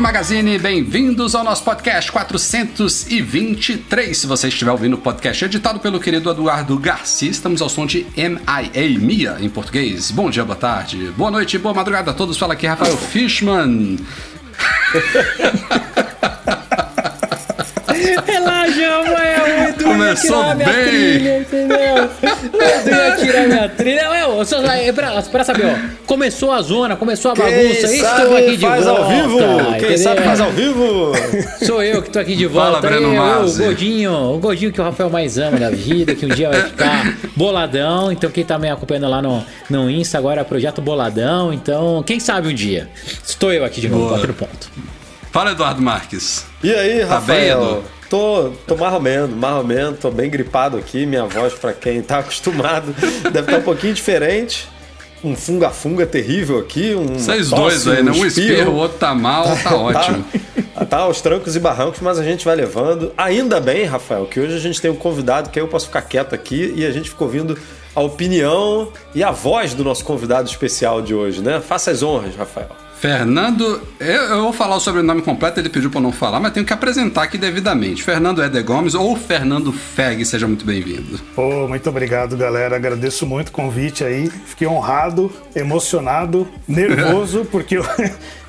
Magazine, bem-vindos ao nosso podcast 423. Se você estiver ouvindo o podcast editado pelo querido Eduardo Garcia, estamos ao som de MIA, Mia em português. Bom dia, boa tarde, boa noite, boa madrugada a todos. Fala aqui Rafael Fishman. Começou bem. trilha, entendeu? O Edu ia tirar minha trilha. Ô, só, é pra, pra saber, ó. Começou a zona, começou a bagunça. Quem Estou sabe aqui de faz volta. ao vivo. Quem entendeu? sabe faz ao vivo. Sou eu que tô aqui de Fala, volta. Breno Aí, eu, o Mazzi. gordinho, o gordinho que o Rafael mais ama da vida, que um dia vai ficar boladão. Então quem tá me acompanhando lá no, no Insta agora é Projeto Boladão. Então, quem sabe um dia. Estou eu aqui de novo, Boa. quatro pontos. Fala Eduardo Marques. E aí, Tá bem, Rafael? Edu? Tô, tô marromendo, marromendo, tô bem gripado aqui. Minha voz, pra quem tá acostumado, deve estar um pouquinho diferente. Um funga-funga terrível aqui. Um Vocês dois aí, né? Um espirro, o outro tá mal, tá ótimo. Tá, tá aos trancos e barrancos, mas a gente vai levando. Ainda bem, Rafael, que hoje a gente tem um convidado que aí eu posso ficar quieto aqui e a gente ficou ouvindo a opinião e a voz do nosso convidado especial de hoje, né? Faça as honras, Rafael. Fernando, eu, vou falar o sobrenome completo, ele pediu eu não falar, mas tenho que apresentar aqui devidamente. Fernando Eder Gomes ou Fernando Feg, seja muito bem-vindo. Pô, muito obrigado, galera. Agradeço muito o convite aí. Fiquei honrado, emocionado, nervoso, porque eu,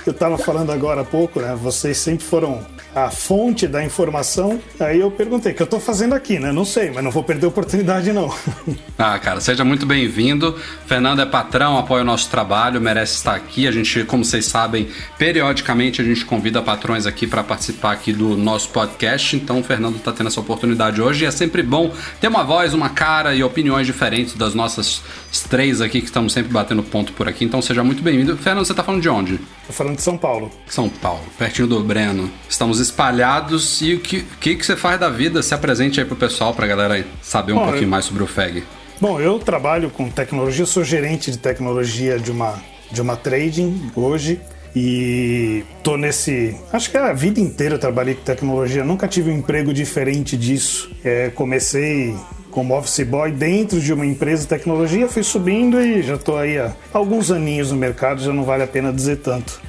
eu tava falando agora há pouco, né? Vocês sempre foram a fonte da informação. Aí eu perguntei, o que eu tô fazendo aqui, né? Não sei, mas não vou perder a oportunidade, não. Ah, cara, seja muito bem-vindo. Fernando é patrão, apoia o nosso trabalho, merece estar aqui. A gente, como vocês sabem, periodicamente a gente convida patrões aqui para participar aqui do nosso podcast. Então o Fernando está tendo essa oportunidade hoje e é sempre bom ter uma voz, uma cara e opiniões diferentes das nossas três aqui que estamos sempre batendo ponto por aqui. Então seja muito bem-vindo. Fernando, você tá falando de onde? Tô falando de São Paulo. São Paulo, pertinho do Breno. Estamos espalhados e o que, que, que você faz da vida? Se apresente aí pro pessoal, pra galera saber um Bom, pouquinho eu- mais sobre o FEG. Bom, eu trabalho com tecnologia, sou gerente de tecnologia de uma, de uma trading hoje e tô nesse. Acho que a vida inteira eu trabalhei com tecnologia, nunca tive um emprego diferente disso. É, comecei como office boy dentro de uma empresa de tecnologia, fui subindo e já tô aí há alguns aninhos no mercado, já não vale a pena dizer tanto.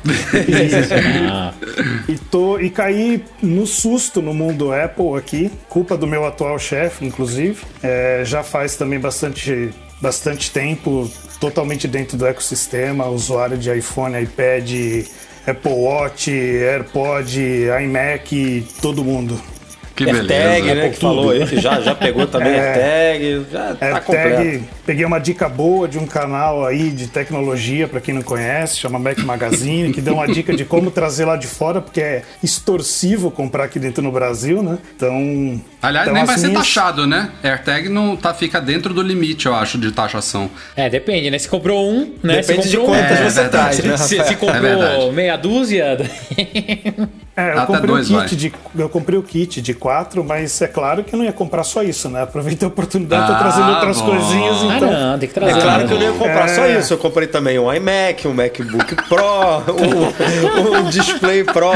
Ah, E, tô, e caí no susto no mundo Apple aqui, culpa do meu atual chefe, inclusive. É, já faz também bastante, bastante tempo, totalmente dentro do ecossistema, usuário de iPhone, iPad, Apple Watch, AirPod, iMac, todo mundo. Que beleza. AirTag, né? Apple Que falou aí, que já, já pegou também É. AirTag. Já tá completo. AirTag, peguei uma dica boa de um canal aí de tecnologia, para quem não conhece, chama Mac Magazine, que deu uma dica de como trazer lá de fora, porque é extorsivo comprar aqui dentro no Brasil, né? Então. Aliás, então, nem vai assim, ser taxado, né? AirTag não tá, fica dentro do limite, eu acho, de taxação. É, depende, né? Se comprou um, né? Depende de quantas um, você traz, né, Se, se Rafael? comprou É verdade. meia dúzia, É, eu Até comprei, dois o vai. kit de, eu comprei o kit de quatro, mas é claro que eu não ia comprar só isso, né? Aproveitei a oportunidade, tô Ah, trazendo outras bom. coisinhas, ah, então. não, tem que trazer. É claro né? que eu não ia comprar É. só isso. Eu comprei também um iMac, um MacBook Pro, um, um Display Pro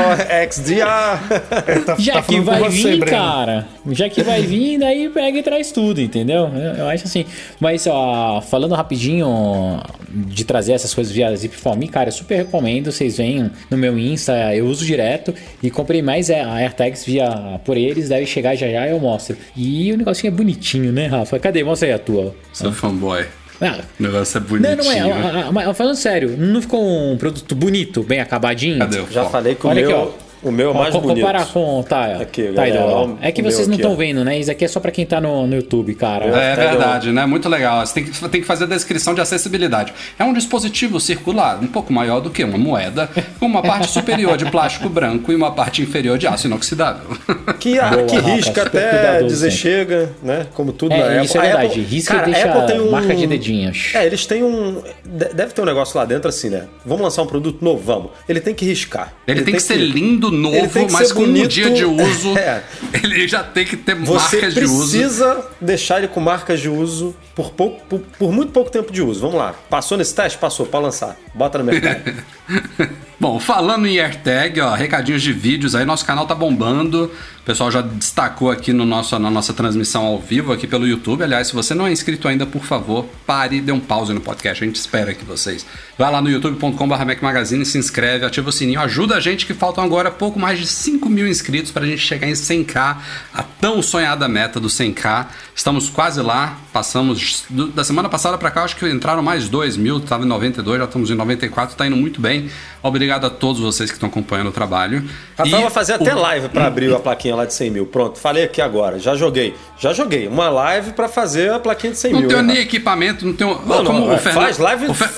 XDR. É, tá, Já tá que vai você, vir, Breno. cara. Já que vai vir, daí pega e traz tudo, entendeu? Eu, eu acho assim. Mas, ó, falando rapidinho de trazer essas coisas via Zip for Me, cara, eu super recomendo. Vocês venham no meu Insta, eu uso direto. E comprei mais é, AirTags via por eles, deve chegar já já eu mostro. E o negocinho é bonitinho, né, Rafa? Cadê? Mostra aí a tua. Seu fanboy. Ah, O negócio é não, bonitinho. não é. ah, ah, Mas falando sério, não ficou um produto bonito, bem acabadinho? Cadê o Já falei que o Olha aqui, meu, ó. O meu é mais Ó, bonito. Comparar com tá, Aqui, tá, galera, ó, É que o vocês não estão ó. vendo, né? Isso aqui é só pra quem tá no, no YouTube, cara. É Pega verdade, né? Muito legal. Você tem que, tem que fazer a descrição de acessibilidade. É um dispositivo circular, um pouco maior do que uma moeda, com uma parte superior de plástico branco e uma parte inferior de aço inoxidável. Que, a- Boa, que Rafa, risca até dizer chega, né? Como tudo na É, Apple. isso é A verdade. Apple- Risca cara, e deixa Apple tem um... marca de dedinhos. É, eles têm um. de- Deve ter um negócio lá dentro assim, né? Vamos lançar um produto novo, vamos. Ele tem que riscar. Ele, tem, que ser lindo, ele novo, mas com um bonito. dia de uso, É. ele já tem que ter Você marcas de uso. precisa deixar ele com marcas de uso por, pouco, por, por muito pouco tempo de uso. Vamos lá. Passou nesse teste? Passou. Pode lançar. Bota no mercado. Bom, falando em AirTag, ó, recadinhos de vídeos aí, nosso canal tá bombando. O pessoal já destacou aqui no nosso, na nossa transmissão ao vivo aqui pelo YouTube. Aliás, se você não é inscrito ainda, por favor, pare dê um pause no podcast. A gente espera que vocês. Vai lá no youtube.com.br Magazine, se inscreve, ativa o sininho, ajuda a gente que faltam agora pouco mais de 5 mil inscritos pra gente chegar em 100k, a tão sonhada meta do 100k. Estamos quase lá, passamos do- da semana passada pra cá, acho que entraram mais 2 mil, tava em 92, já estamos em 94, tá indo muito bem. Obrigado a todos vocês que estão acompanhando o trabalho. Rafael E vai fazer o- até live pra abrir a plaquinha lá de 100 mil. Pronto, falei aqui agora. Já joguei. Já joguei. Uma live pra fazer a plaquinha de 100 Não mil. tenho hein, nem Rafa? equipamento, não tenho. Não, não, é, Fernando- faz live. Fer-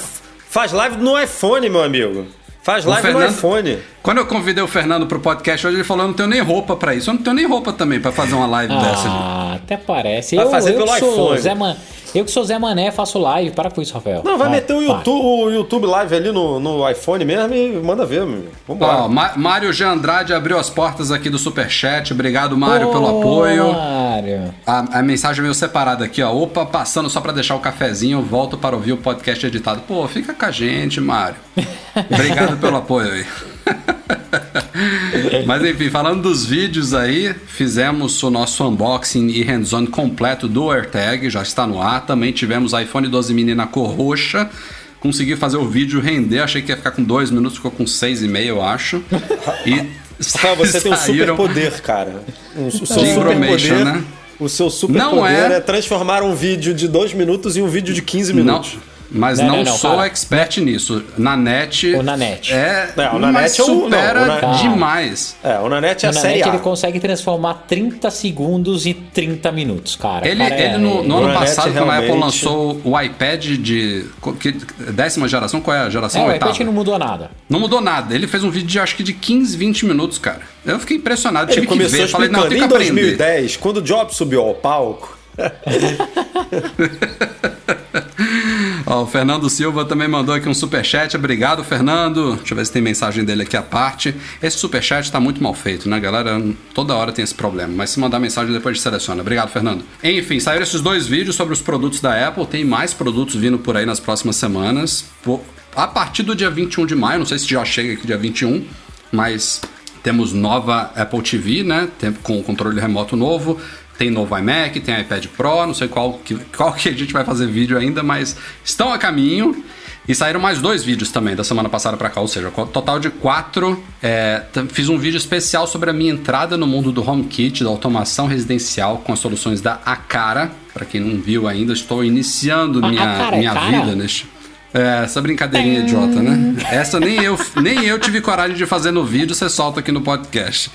Faz live no iPhone, meu amigo. Faz live no Fernando- iPhone. Quando eu convidei o Fernando pro podcast hoje, ele falou: eu não tenho nem roupa pra isso. Eu não tenho nem roupa também pra fazer uma live dessa. ali. Ah, até parece. Vai eu, fazer eu pelo sou iPhone. Zé Man... Eu que sou Zé Mané, faço live. Para com isso, Rafael. Não, vai Para, meter o para. YouTube, o YouTube Live ali no, no iPhone mesmo e manda ver, meu. amigo. Vambora. Ó, Ma- Mário G. Andrade abriu as portas aqui do Superchat. Obrigado, Mário, Ô, pelo apoio. Mário. A, a mensagem veio separada aqui, ó. Opa, passando só pra deixar o cafezinho, volto para ouvir o podcast editado. Pô, fica com a gente, Mário. Obrigado pelo apoio aí. Mas enfim, falando dos vídeos aí, fizemos o nosso unboxing e hands-on completo do AirTag, já está no ar. Também tivemos iPhone 12 mini na cor roxa. Consegui fazer o vídeo render, achei que ia ficar com dois minutos, ficou com seis e meio, eu acho. E você tem um saíram- superpoder, cara. Um, o seu De information, superpoder. né? O seu Não superpoder é- é... transformar um vídeo de dois minutos em um vídeo de 15 Não, minutos. Mas Não, não, não, não, sou para. expert nisso. Na net. O Nanete. É, É, o mas Nanete é o- não, supera o Na- demais. É, o Nanete é a Na série net A. ele consegue transformar 30 segundos em 30 minutos, cara. Ele, Cara, é- ele no, no O ano Nanete passado, quando a Apple realmente- lançou o iPad de. que- décima geração, qual é a geração? É, o Oitava. iPad não mudou nada. Não mudou nada. Ele fez um vídeo de acho que de 15, 20 minutos, cara. Eu fiquei impressionado, Ele tive que começou ver. Falei, não, tem que em aprender. 2010, quando o Jobs subiu ao palco, Ó, o Fernando Silva também mandou aqui um superchat. Obrigado, Fernando. Deixa eu ver se tem mensagem dele aqui à parte. Esse superchat tá muito mal feito, né, galera? Toda hora tem esse problema. Mas se mandar mensagem, depois gente seleciona. Obrigado, Fernando. Enfim, saíram esses dois vídeos sobre os produtos da Apple. Tem mais produtos vindo por aí nas próximas semanas. A partir do dia 21 de maio, não sei se já chega aqui dia 21, mas temos nova Apple TV, né? Com controle remoto novo. Tem novo iMac, tem iPad Pro, não sei qual que, qual que a gente vai fazer vídeo ainda, mas estão a caminho. E saíram mais dois vídeos também da semana passada pra cá, ou seja, total de quatro. É, fiz um vídeo especial sobre a minha entrada no mundo do HomeKit, da automação residencial com as soluções da Acara. Pra quem não viu ainda, estou iniciando A- minha, Acara é minha cara? vida neste. É, essa brincadeirinha idiota, né? Essa nem eu, nem eu tive coragem de fazer no vídeo, você solta aqui no podcast.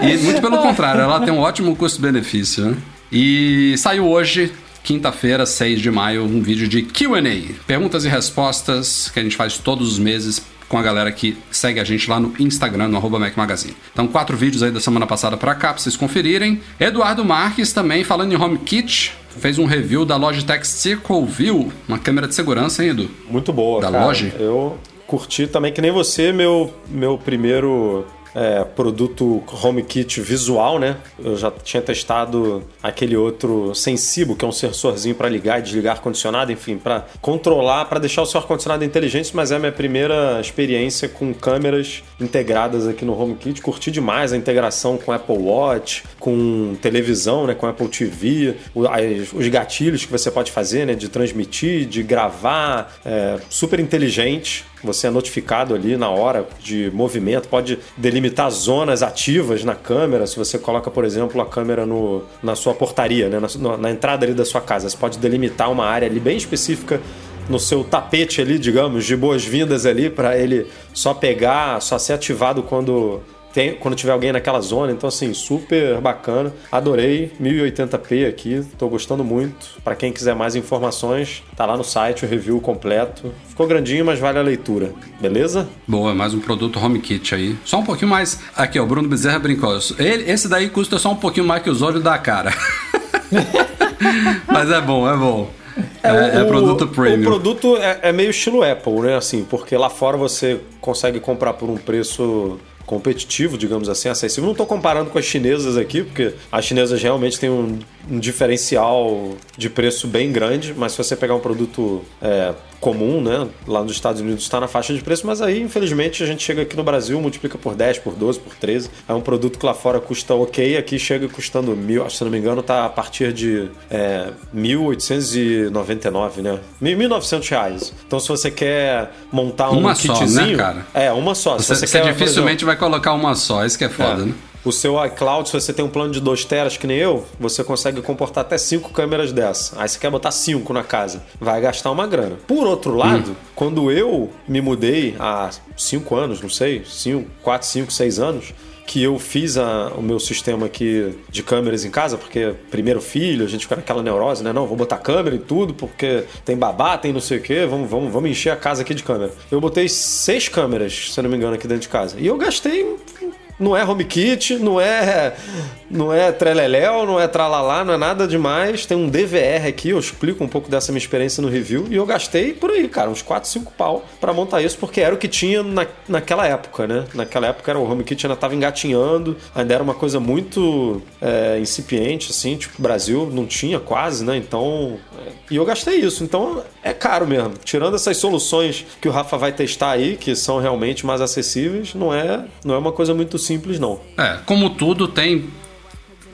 E muito pelo contrário, ela tem um ótimo custo-benefício, né? E saiu hoje, quinta-feira, 6 de maio, um vídeo de QA, perguntas e respostas que a gente faz todos os meses com a galera que segue a gente lá no Instagram, no arroba Mac Magazine. Então, quatro vídeos aí da semana passada pra cá, pra vocês conferirem. Eduardo Marques também, falando em HomeKit, fez um review da Logitech Circle View, uma câmera de segurança, hein, Edu? muito boa, Da cara. loja? Eu curti também, que nem você, meu, meu primeiro é, produto HomeKit visual, né? Eu já tinha testado aquele outro Sensibo, que é um sensorzinho para ligar e desligar ar-condicionado, enfim, para controlar, para deixar o seu ar-condicionado inteligente, mas é a minha primeira experiência com câmeras integradas aqui no HomeKit. Curti demais a integração com Apple Watch, com televisão, né, com Apple TV, os gatilhos que você pode fazer, né, de transmitir, de gravar, é, super inteligente. Você é notificado ali na hora de movimento, pode delimitar zonas ativas na câmera. Se você coloca, por exemplo, a câmera no, na sua portaria, né, na, na entrada ali da sua casa, você pode delimitar uma área ali bem específica no seu tapete ali, digamos, de boas-vindas ali, para ele só pegar, só ser ativado quando tem, quando tiver alguém naquela zona. Então, assim, super bacana. Adorei. 1080p aqui, tô gostando muito. Para quem quiser mais informações, tá lá no site o review completo. Ficou grandinho, mas vale a leitura. Beleza? Boa, mais um produto HomeKit aí. Só um pouquinho mais. Aqui, ó, o Bruno Bezerra brincou. Ele, esse daí custa só um pouquinho mais que os olhos da cara. mas é bom, é bom. É, é, é produto premium. O produto é, é, meio estilo Apple, né? Assim, porque lá fora você consegue comprar por um preço competitivo, digamos assim, acessível. Não estou comparando com as chinesas aqui, porque as chinesas realmente têm um, um diferencial de preço bem grande, mas se você pegar um produto é, comum, né, lá nos Estados Unidos está na faixa de preço, mas aí, infelizmente, a gente chega aqui no Brasil, multiplica por 10, por 12, por 13. É um produto que lá fora custa ok, aqui chega custando mil, se não me engano, tá a partir de é, 1.899, né? 1.900 reais. Então, se você quer montar um uma kitzinho... Só, né, cara? É, uma só. Se você, você quer, dificilmente exemplo, vai colocar uma só, isso que é foda, é. né? O seu iCloud, se você tem um plano de 2 teras que nem eu, você consegue comportar até 5 câmeras dessa. Aí você quer botar 5 na casa. Vai gastar uma grana. Por outro lado, hum. quando eu me mudei há 5 anos, não sei, 5, 4, 5, 6 anos, que eu fiz a, o meu sistema aqui de câmeras em casa, porque primeiro filho, a gente fica naquela neurose, né? Não, vou botar câmera e tudo, porque tem babá, tem não sei o quê, vamos, vamos, vamos encher a casa aqui de câmera. Eu botei seis câmeras, se não me engano, aqui dentro de casa. E eu gastei não é HomeKit, não é não é treleléu, não é tralalá, não é nada demais. Tem um DVR aqui, eu explico um pouco dessa minha experiência no review. E eu gastei por aí, cara, uns 4, 5 pau para montar isso, porque era o que tinha na, naquela época, né? Naquela época era, o HomeKit ainda tava engatinhando, ainda era uma coisa muito é, incipiente, assim, tipo, Brasil não tinha quase, né? Então. É, e eu gastei isso. Então é caro mesmo. Tirando essas soluções que o Rafa vai testar aí, que são realmente mais acessíveis, não é, não é uma coisa muito simples, não. É, como tudo, tem.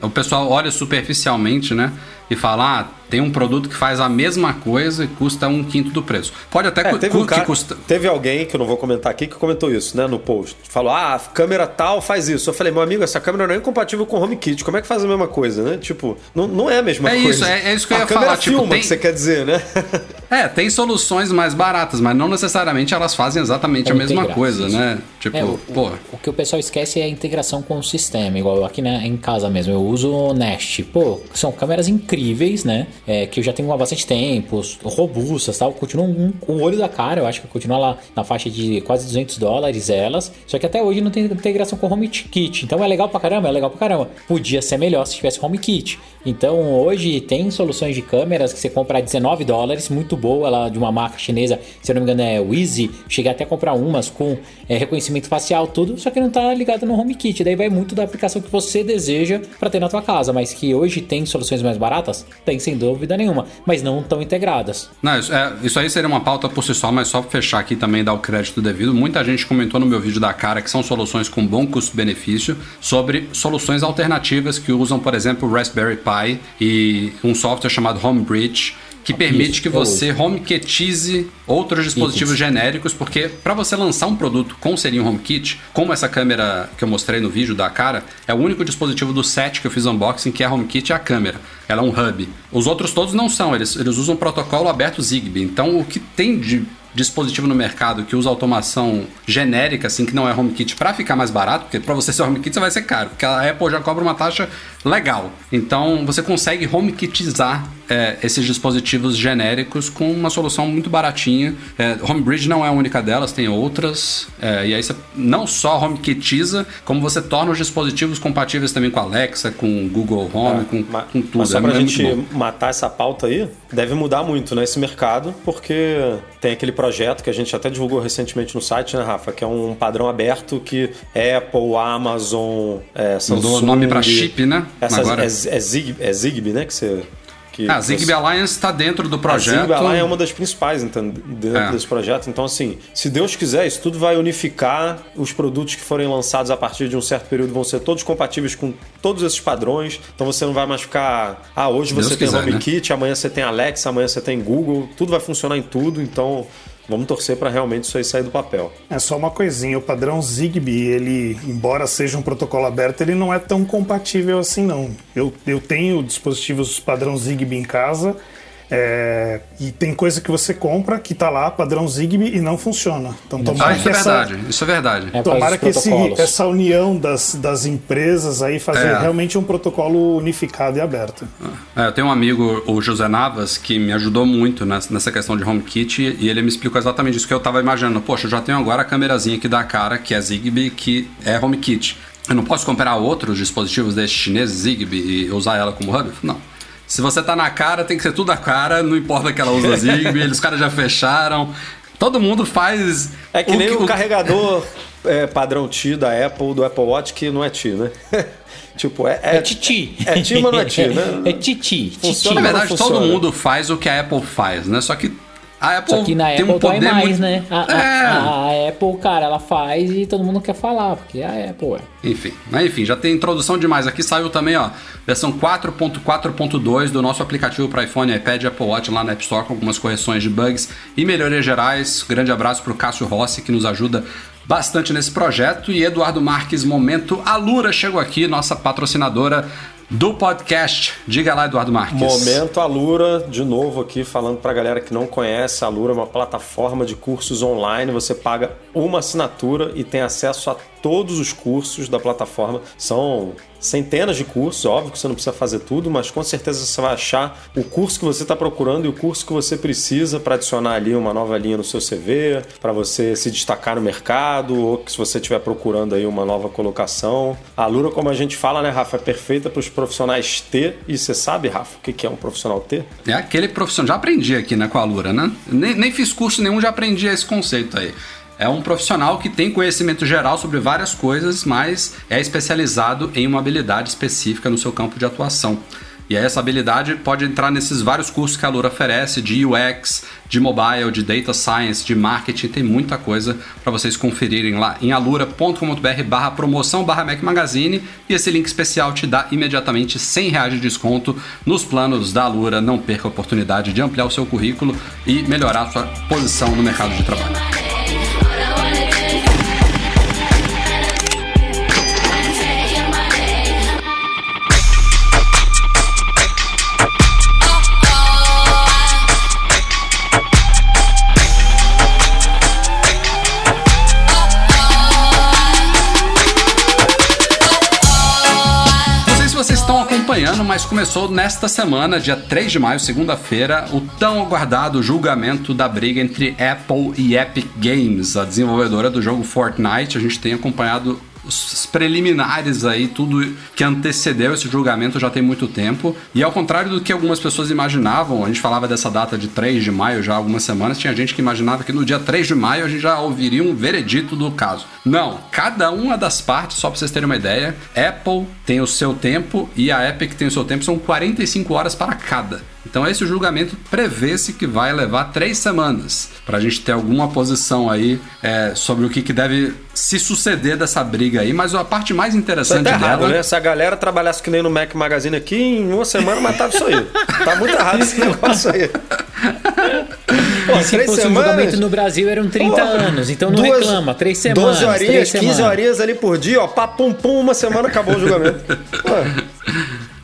O pessoal olha superficialmente, né? E fala, ah, tem um produto que faz a mesma coisa e custa um quinto do preço. Pode até é, teve um cara, custa... Teve alguém, que eu não vou comentar aqui, que comentou isso, né, no post. Falou, ah, a câmera tal faz isso. Eu falei, meu amigo, essa câmera não é incompatível com o HomeKit. Como é que faz a mesma coisa, né? Tipo, não, não é a mesma é coisa. Isso, é, é isso que eu a ia falar. A filma, tem... que você quer dizer, né? é, tem soluções mais baratas, mas não necessariamente elas fazem exatamente a mesma coisa, isso. né? Tipo, é, o, pô... O que o pessoal esquece é a integração com o sistema. Igual aqui né, em casa mesmo, eu uso o Nest. Pô, são câmeras incríveis, né? É, que eu já tenho há bastante tempo, robustas tal. Continua um, o olho da cara, eu acho que continua lá na faixa de quase 200 dólares elas. Só que até hoje não tem integração com o HomeKit. Então é legal pra caramba, é legal pra caramba. Podia ser melhor se tivesse HomeKit. Então hoje tem soluções de câmeras que você compra a 19 dólares, muito boa, ela de uma marca chinesa, se eu não me engano é Wheezy. Cheguei até a comprar umas com é, reconhecimento facial, tudo, só que não tá ligado no HomeKit. Daí vai muito da aplicação que você deseja para ter na tua casa. Mas que hoje tem soluções mais baratas? Tem sem dúvida nenhuma, mas não tão integradas. Não, isso, é, isso aí seria uma pauta por si só, mas só fechar aqui também dar o crédito devido. Muita gente comentou no meu vídeo da cara que são soluções com bom custo-benefício sobre soluções alternativas que usam, por exemplo, Raspberry Pi e um software chamado Homebridge que permite que você HomeKitize outros dispositivos genéricos, porque para você lançar um produto com selinho HomeKit, como essa câmera que eu mostrei no vídeo da cara, é o único dispositivo do set que eu fiz unboxing que é HomeKit é a câmera. Ela é um hub. Os outros todos não são, eles, eles usam protocolo aberto Zigbee. Então o que tem de dispositivo no mercado que usa automação genérica, assim, que não é HomeKit, para ficar mais barato, porque para você ser HomeKit você vai ser caro, porque a Apple já cobra uma taxa legal. Então você consegue HomeKitizar é, esses dispositivos genéricos com uma solução muito baratinha. É, Homebridge não é a única delas, tem outras. É, e aí você não só HomeKitiza, como você torna os dispositivos compatíveis também com Alexa, com Google Home, é, com, mas, com tudo. Mas só pra é gente matar essa pauta aí, deve mudar muito nesse né, mercado, porque tem aquele projeto que a gente até divulgou recentemente no site, né, Rafa? Que é um padrão aberto que Apple, Amazon, é, Samsung... Mudou o nome para chip, né? Essas, Agora... é, é, Zig, é Zigbee, né? Que você que ah, a Zigbee você... Alliance está dentro do projeto. A Zigbee Alliance é uma das principais então, dentro é. desse projeto. Então, assim, se Deus quiser, isso tudo vai unificar. Os produtos que forem lançados a partir de um certo período vão ser todos compatíveis com todos esses padrões. Então você não vai mais ficar. Ah, hoje você tem quiser, HomeKit, né? amanhã você tem Alexa, amanhã você tem Google. Tudo vai funcionar em tudo. Então Vamos torcer para realmente isso aí sair do papel. É só uma coisinha, o padrão Zigbee, ele, embora seja um protocolo aberto, ele não é tão compatível assim não. Eu, eu tenho dispositivos padrão Zigbee em casa É, e tem coisa que você compra que tá lá, padrão Zigbee, e não funciona. Então tomara Ah, isso que é essa, verdade. Isso é verdade. É, Tomara que esse, essa união das, das empresas aí fazer É. realmente um protocolo unificado e aberto. É, eu tenho um amigo, o José Navas, que me ajudou muito nessa, questão de HomeKit e ele me explicou exatamente isso que eu tava imaginando. Poxa, eu já tenho agora a câmerazinha aqui da cara, que é Zigbee, que é HomeKit. Eu não posso comprar outros dispositivos desses chineses Zigbee e usar ela como hub? Não. Se você tá na cara, tem que ser tudo a cara, não importa que ela usa Zigbee, eles os caras já fecharam. Todo mundo faz. É que nem que- o, carregador é, padrão Ti da Apple, do Apple Watch, que não é Ti, né? tipo, é, É titi. É ti, mas não é ti, né? É titi. Funciona, Na verdade, todo mundo faz o que a Apple faz, né? Só que a Apple Só que na tem Apple um poder dói mais, muito... né? A, a- É. a Apple, cara, ela faz e todo mundo quer falar, porque a Apple é. Enfim, mas enfim, já tem introdução demais. Aqui saiu também, ó, versão 4.4.2 do nosso aplicativo para iPhone, iPad e Apple Watch lá na App Store com algumas correções de bugs e melhorias gerais. Grande abraço pro Cássio Rossi que nos ajuda bastante nesse projeto e Eduardo Marques, momento Alura chegou aqui, nossa patrocinadora do podcast. Diga lá, Eduardo Marques. Momento Alura, de novo aqui falando pra galera que não conhece, a Alura é uma plataforma de cursos online, você paga uma assinatura e tem acesso a todos os cursos da plataforma. São centenas de cursos, óbvio que você não precisa fazer tudo, mas com certeza você vai achar o curso que você está procurando e o curso que você precisa para adicionar ali uma nova linha no seu CV, para você se destacar no mercado, ou que se você estiver procurando aí uma nova colocação. A Alura, como a gente fala, né, Rafa, é perfeita para os profissionais T. E você sabe, Rafa, o que é um profissional T? É aquele profissional. Já aprendi aqui, né, com a Lura, né? Nem, nem fiz curso nenhum, já aprendi esse conceito aí. É um profissional que tem conhecimento geral sobre várias coisas, mas é especializado em uma habilidade específica no seu campo de atuação. E essa habilidade pode entrar nesses vários cursos que a Lura oferece, de UX, de mobile, de data science, de marketing, tem muita coisa para vocês conferirem lá em alura.com.br barra promoção barra Mac Magazine e esse link especial te dá imediatamente 100 reais de desconto nos planos da Alura. Não perca a oportunidade de ampliar o seu currículo e melhorar a sua posição no mercado de trabalho. Mas começou nesta semana, dia 3 de maio, segunda-feira, o tão aguardado julgamento da briga entre Apple e Epic Games, a desenvolvedora do jogo Fortnite. A gente tem acompanhado os preliminares aí, tudo que antecedeu esse julgamento já tem muito tempo. E ao contrário do que algumas pessoas imaginavam, a gente falava dessa data de 3 de maio já há algumas semanas, tinha gente que imaginava que no dia 3 de maio a gente já ouviria um veredito do caso. Não, cada uma das partes, só pra vocês terem uma ideia, Apple tem o seu tempo e a Epic tem o seu tempo, são 45 horas para cada. Então esse julgamento prevê-se que vai levar três semanas para a gente ter alguma posição aí é, sobre o que, que deve se suceder dessa briga aí. Mas a parte mais Isso interessante tá errado, dela né? Se a galera trabalhasse que nem no Mac Magazine aqui, em uma semana matava isso aí. tá muito errado esse negócio aí. Pô, E se fosse um julgamento no Brasil eram 30 Pô, anos, então não duas- reclama. Três semanas. 12 horinhas, três 15 semanas. horinhas ali por dia, ó, pá, pum, pum, uma semana acabou o julgamento. Pô,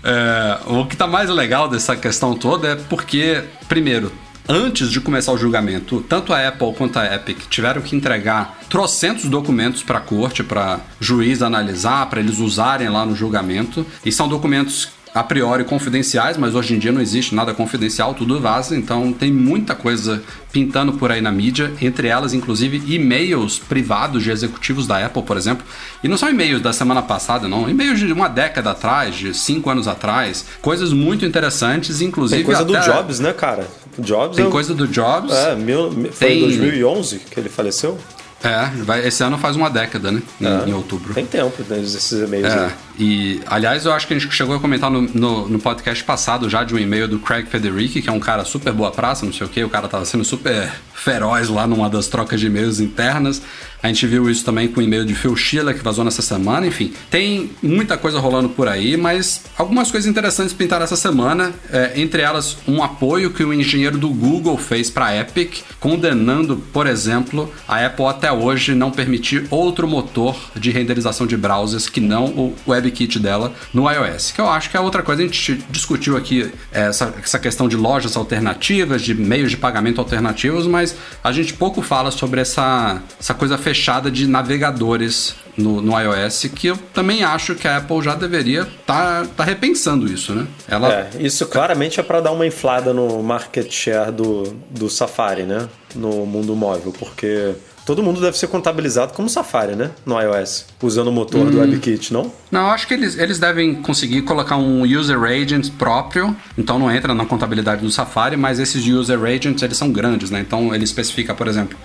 É, o que tá mais legal dessa questão toda é porque, primeiro, antes de começar o julgamento, tanto a Apple quanto a Epic tiveram que entregar trocentos documentos para a corte, para juiz analisar, para eles usarem lá no julgamento. E são documentos a priori confidenciais, mas hoje em dia não existe nada confidencial, tudo vaza, então tem muita coisa pintando por aí na mídia, entre elas, inclusive, e-mails privados de executivos da Apple, por exemplo. E não são e-mails da semana passada, não. E-mails de uma década atrás, de cinco anos atrás. Coisas muito interessantes, inclusive. tem coisa do até- Jobs, né, cara? Jobs Tem é, coisa do Jobs. É, mil, foi Tem- em 2011 que ele faleceu? É, vai, esse ano faz uma década, né? Em, É. em outubro. Tem tempo né, esses e-mails É, aí. e aliás, eu acho que a gente chegou a comentar no, no, no podcast passado já de um e-mail do Craig Federici, que é um cara super boa praça, não sei o que, o cara tava sendo super feroz lá numa das trocas de e-mails internas. A gente viu isso também com o e-mail de Phil Schiller, que vazou nessa semana, enfim. Tem muita coisa rolando por aí, mas algumas coisas interessantes pintaram essa semana, é, entre elas um apoio que o engenheiro do Google fez para a Epic, condenando, por exemplo, a Apple até hoje não permitir outro motor de renderização de browsers que não o WebKit dela no iOS. Que eu acho que é outra coisa, a gente discutiu aqui essa, essa questão de lojas alternativas, de meios de pagamento alternativos, mas a gente pouco fala sobre essa, essa coisa fechada de navegadores no, no, iOS, que eu também acho que a Apple já deveria estar tá, tá repensando isso, né? Ela... É, isso claramente é para dar uma inflada no market share do, do Safari, né? No mundo móvel, porque todo mundo deve ser contabilizado como Safari, né? No iOS, usando o motor hum. do WebKit, não? Não, acho que eles, eles devem conseguir colocar um user agent próprio, então não entra na contabilidade do Safari, mas esses user agents, eles são grandes, né? Então ele especifica, por exemplo,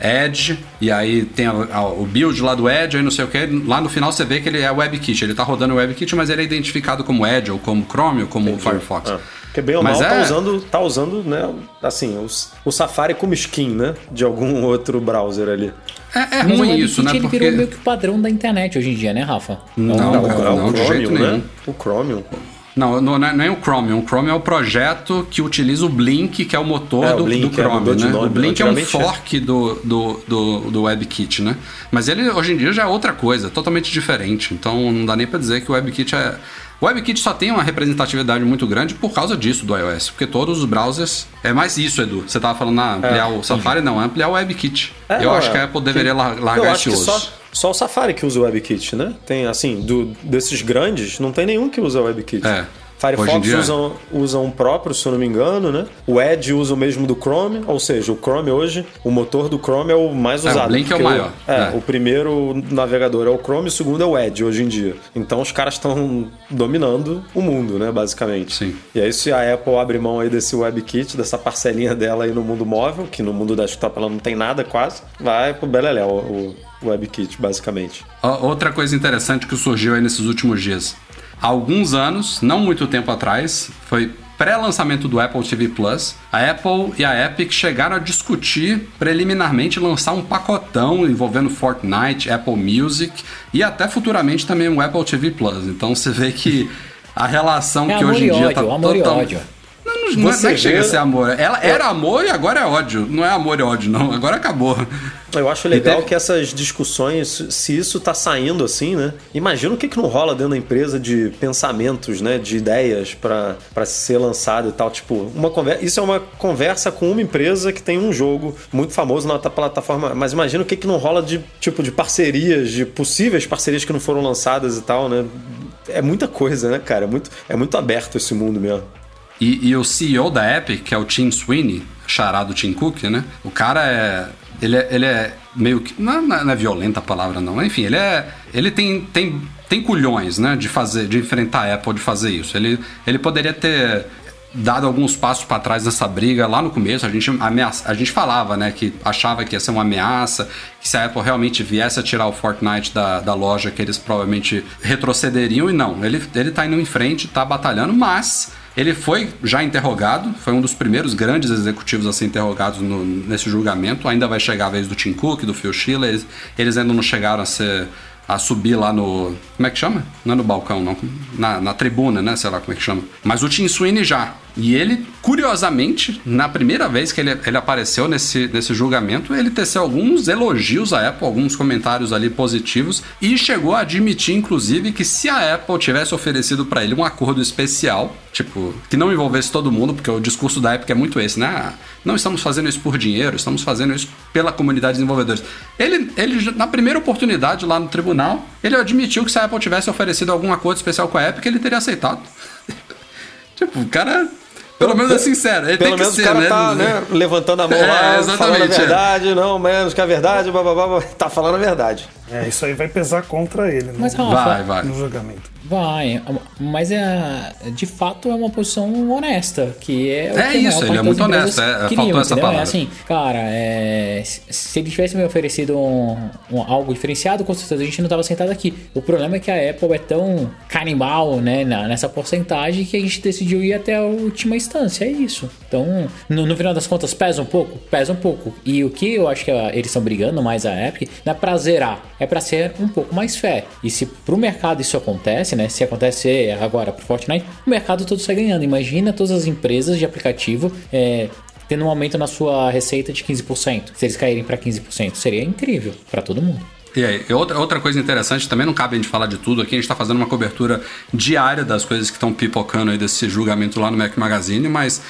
Edge, e aí tem a, a, o build lá do Edge, aí não sei o que. Lá no final você vê que ele é WebKit. Ele tá rodando o WebKit, mas ele é identificado como Edge, ou como Chrome, ou como Entendi. Firefox. Ah. Porque bem ou mas mal tá é... tá usando, tá usando, né, assim, os, o Safari como skin, né? De algum outro browser ali. É, é ruim isso, né? ele porque... virou meio que o padrão da internet hoje em dia, né, Rafa? Não, não, não, não, não de jeito nenhum. Né? O Chromium. Não, não, não é o Chromium. O Chromium é o projeto que utiliza o Blink, que é o motor é, do, do é Chromium, né? o Blink é um fork é. do, do, do, do WebKit, né? Mas ele hoje em dia já é outra coisa, totalmente diferente. Então não dá nem para dizer que o WebKit é. O WebKit só tem uma representatividade muito grande por causa disso do iOS, porque todos os browsers. É mais isso, Edu. Você tava falando ah, ampliar é, o Safari, não, é ampliar o WebKit. É, eu acho que a Apple deveria largar esse osso. Só o Safari que usa o WebKit, né? Tem, assim, do, desses grandes, não tem nenhum que usa o WebKit. É. Firefox usa, usa um próprio, se eu não me engano, né? O Edge usa o mesmo do Chrome, ou seja, o Chrome hoje, o motor do Chrome é o mais usado. É, o Blink é o maior. O, é, é, o primeiro navegador é o Chrome, o segundo é o Edge hoje em dia. Então os caras estão dominando o mundo, né, basicamente. Sim. E aí se a Apple abre mão aí desse WebKit, dessa parcelinha dela aí no mundo móvel, que no mundo desktop ela não tem nada quase, vai pro Beleléu o WebKit, basicamente. Outra coisa interessante que surgiu aí nesses últimos dias há alguns anos, não muito tempo atrás, foi pré-lançamento do Apple TV Plus, a Apple e a Epic chegaram a discutir preliminarmente lançar um pacotão envolvendo Fortnite, Apple Music e até futuramente também o Apple TV Plus. Então você vê que a relação é que hoje em dia está total... Não, não, não é que chega a ser amor. Ela era amor e agora é ódio. Não é amor e ódio, não. Agora acabou. Eu acho legal teve... que essas discussões, se isso tá saindo assim, né? Imagina o que, que não rola dentro da empresa de pensamentos, né? De ideias para ser lançado e tal. Tipo, uma conversa. Isso é uma conversa com uma empresa que tem um jogo muito famoso na plataforma. Mas imagina o que, que não rola de tipo de parcerias, de possíveis parcerias que não foram lançadas e tal, né? É muita coisa, né, cara? É muito, é muito aberto esse mundo mesmo. E, e o CEO da Epic, que é o Tim Sweeney, charado Tim Cook, né? O cara é ele é, ele é meio que. Não, não é violenta a palavra, não. Enfim, ele é. Ele tem, tem, tem culhões, né? De fazer, de enfrentar a Apple, de fazer isso. Ele, ele poderia ter dado alguns passos para trás nessa briga lá no começo. A gente, ameaça, a gente falava, né? Que achava que ia ser uma ameaça, que se a Apple realmente viesse a tirar o Fortnite da, da loja, que eles provavelmente retrocederiam. E não, ele, ele tá indo em frente, tá batalhando, mas ele foi já interrogado, foi um dos primeiros grandes executivos a ser interrogados no, nesse julgamento. Ainda vai chegar a vez do Tim Cook, do Phil Schiller. Eles, eles ainda não chegaram a ser a subir lá no. Como é que chama? Não é no balcão, não. Na, na tribuna, né? Sei lá como é que chama. Mas o Tim Sweeney já. E ele, curiosamente, na primeira vez que ele, ele apareceu nesse, nesse julgamento, ele teceu alguns elogios à Apple, alguns comentários ali positivos, e chegou a admitir, inclusive, que se a Apple tivesse oferecido para ele um acordo especial, tipo, que não envolvesse todo mundo, porque o discurso da Apple é muito esse, né? Ah, não estamos fazendo isso por dinheiro, estamos fazendo isso pela comunidade de desenvolvedores. Ele, ele, na primeira oportunidade lá no tribunal, ele admitiu que se a Apple tivesse oferecido algum acordo especial com a Apple, ele teria aceitado. Tipo, o cara pelo menos é sincero. Ele Pelo tem menos que o cara ser, tá, né? né? levantando a mão é, lá, falando a é. verdade, é. não, menos que a verdade, blá, blá, blá, tá falando a verdade. É, isso aí vai pesar contra ele Mas, Rafa, vai, vai. no julgamento. Vai, mas é, de fato é uma posição honesta, que é o É que isso, ele é muito honesto, é, queriam, faltou essa palavra. É assim, cara, é, se ele tivesse me oferecido um, um, algo diferenciado, com certeza a gente não estava sentado aqui. O problema é que a Apple é tão canibal, né, nessa porcentagem, que a gente decidiu ir até a última instância, é isso. Então, no, no final das contas, pesa um pouco? Pesa um pouco. E o que eu acho que eles estão brigando mais a Epic não é pra zerar, é para ser um pouco mais fé. E se pro mercado isso acontece, né? Se acontecer agora pro Fortnite, o mercado todo sai ganhando. Imagina todas as empresas de aplicativo é, tendo um aumento na sua receita de 15%. Se eles caírem para 15%, seria incrível para todo mundo. E aí, outra, outra coisa interessante, também não cabe a gente falar de tudo aqui, a gente está fazendo uma cobertura diária das coisas que estão pipocando aí desse julgamento lá no Mac Magazine, mas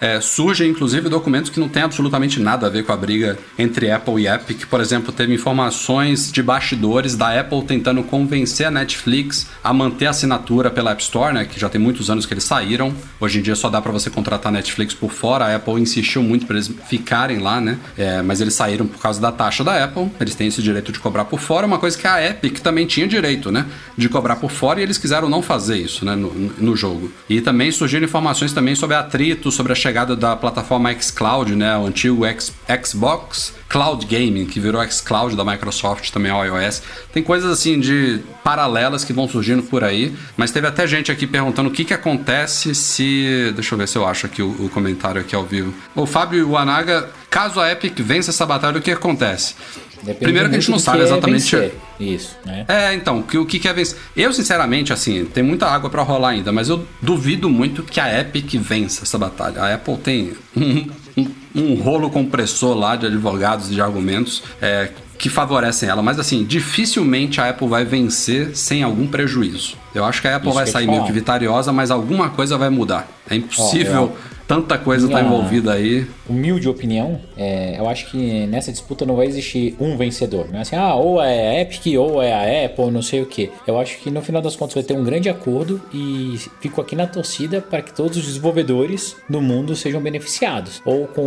é, surgem inclusive documentos que não têm absolutamente nada a ver com a briga entre Apple e Epic. Por exemplo, teve informações de bastidores da Apple tentando convencer a Netflix a manter a assinatura pela App Store, né, que já tem muitos anos que eles saíram. Hoje em dia só dá para você contratar a Netflix por fora. A Apple insistiu muito para eles ficarem lá, né? É, mas eles saíram por causa da taxa da Apple. Eles têm esse direito de cobrar por fora, uma coisa que a Epic também tinha direito, né, de cobrar por fora e eles quiseram não fazer isso, né, no, no jogo. E também surgiram informações também sobre atrito, sobre a chegada da plataforma xCloud, né, o antigo X, Xbox Cloud Gaming, que virou xCloud da Microsoft, também ao iOS. Tem coisas assim de paralelas que vão surgindo por aí, mas teve até gente aqui perguntando o que, que acontece se. Deixa eu ver se eu acho aqui o, o comentário aqui ao vivo. O Fábio Wanaga, caso a Epic vença essa batalha, o que acontece? Depende Primeiro que a gente não sabe é exatamente. vencer. Isso, né? É, então, que, o que quer vencer? Eu, sinceramente, assim, tem muita água para rolar ainda, mas eu duvido muito que a Epic vença essa batalha. A Apple tem um, um, um rolo compressor lá de advogados e de argumentos é, que favorecem ela, mas assim, dificilmente a Apple vai vencer sem algum prejuízo. Eu acho que a Apple Isso vai sair meio que vitoriosa, mas alguma coisa vai mudar. É impossível. Ó, Tanta coisa tá Minha- envolvida aí. humilde opinião, é, eu acho que nessa disputa não vai existir um vencedor. Não é assim, ah, ou é a Epic, ou é a Apple, não sei o que. Eu acho que no final das contas vai ter um grande acordo e fico aqui na torcida para que todos os desenvolvedores do mundo sejam beneficiados. Ou com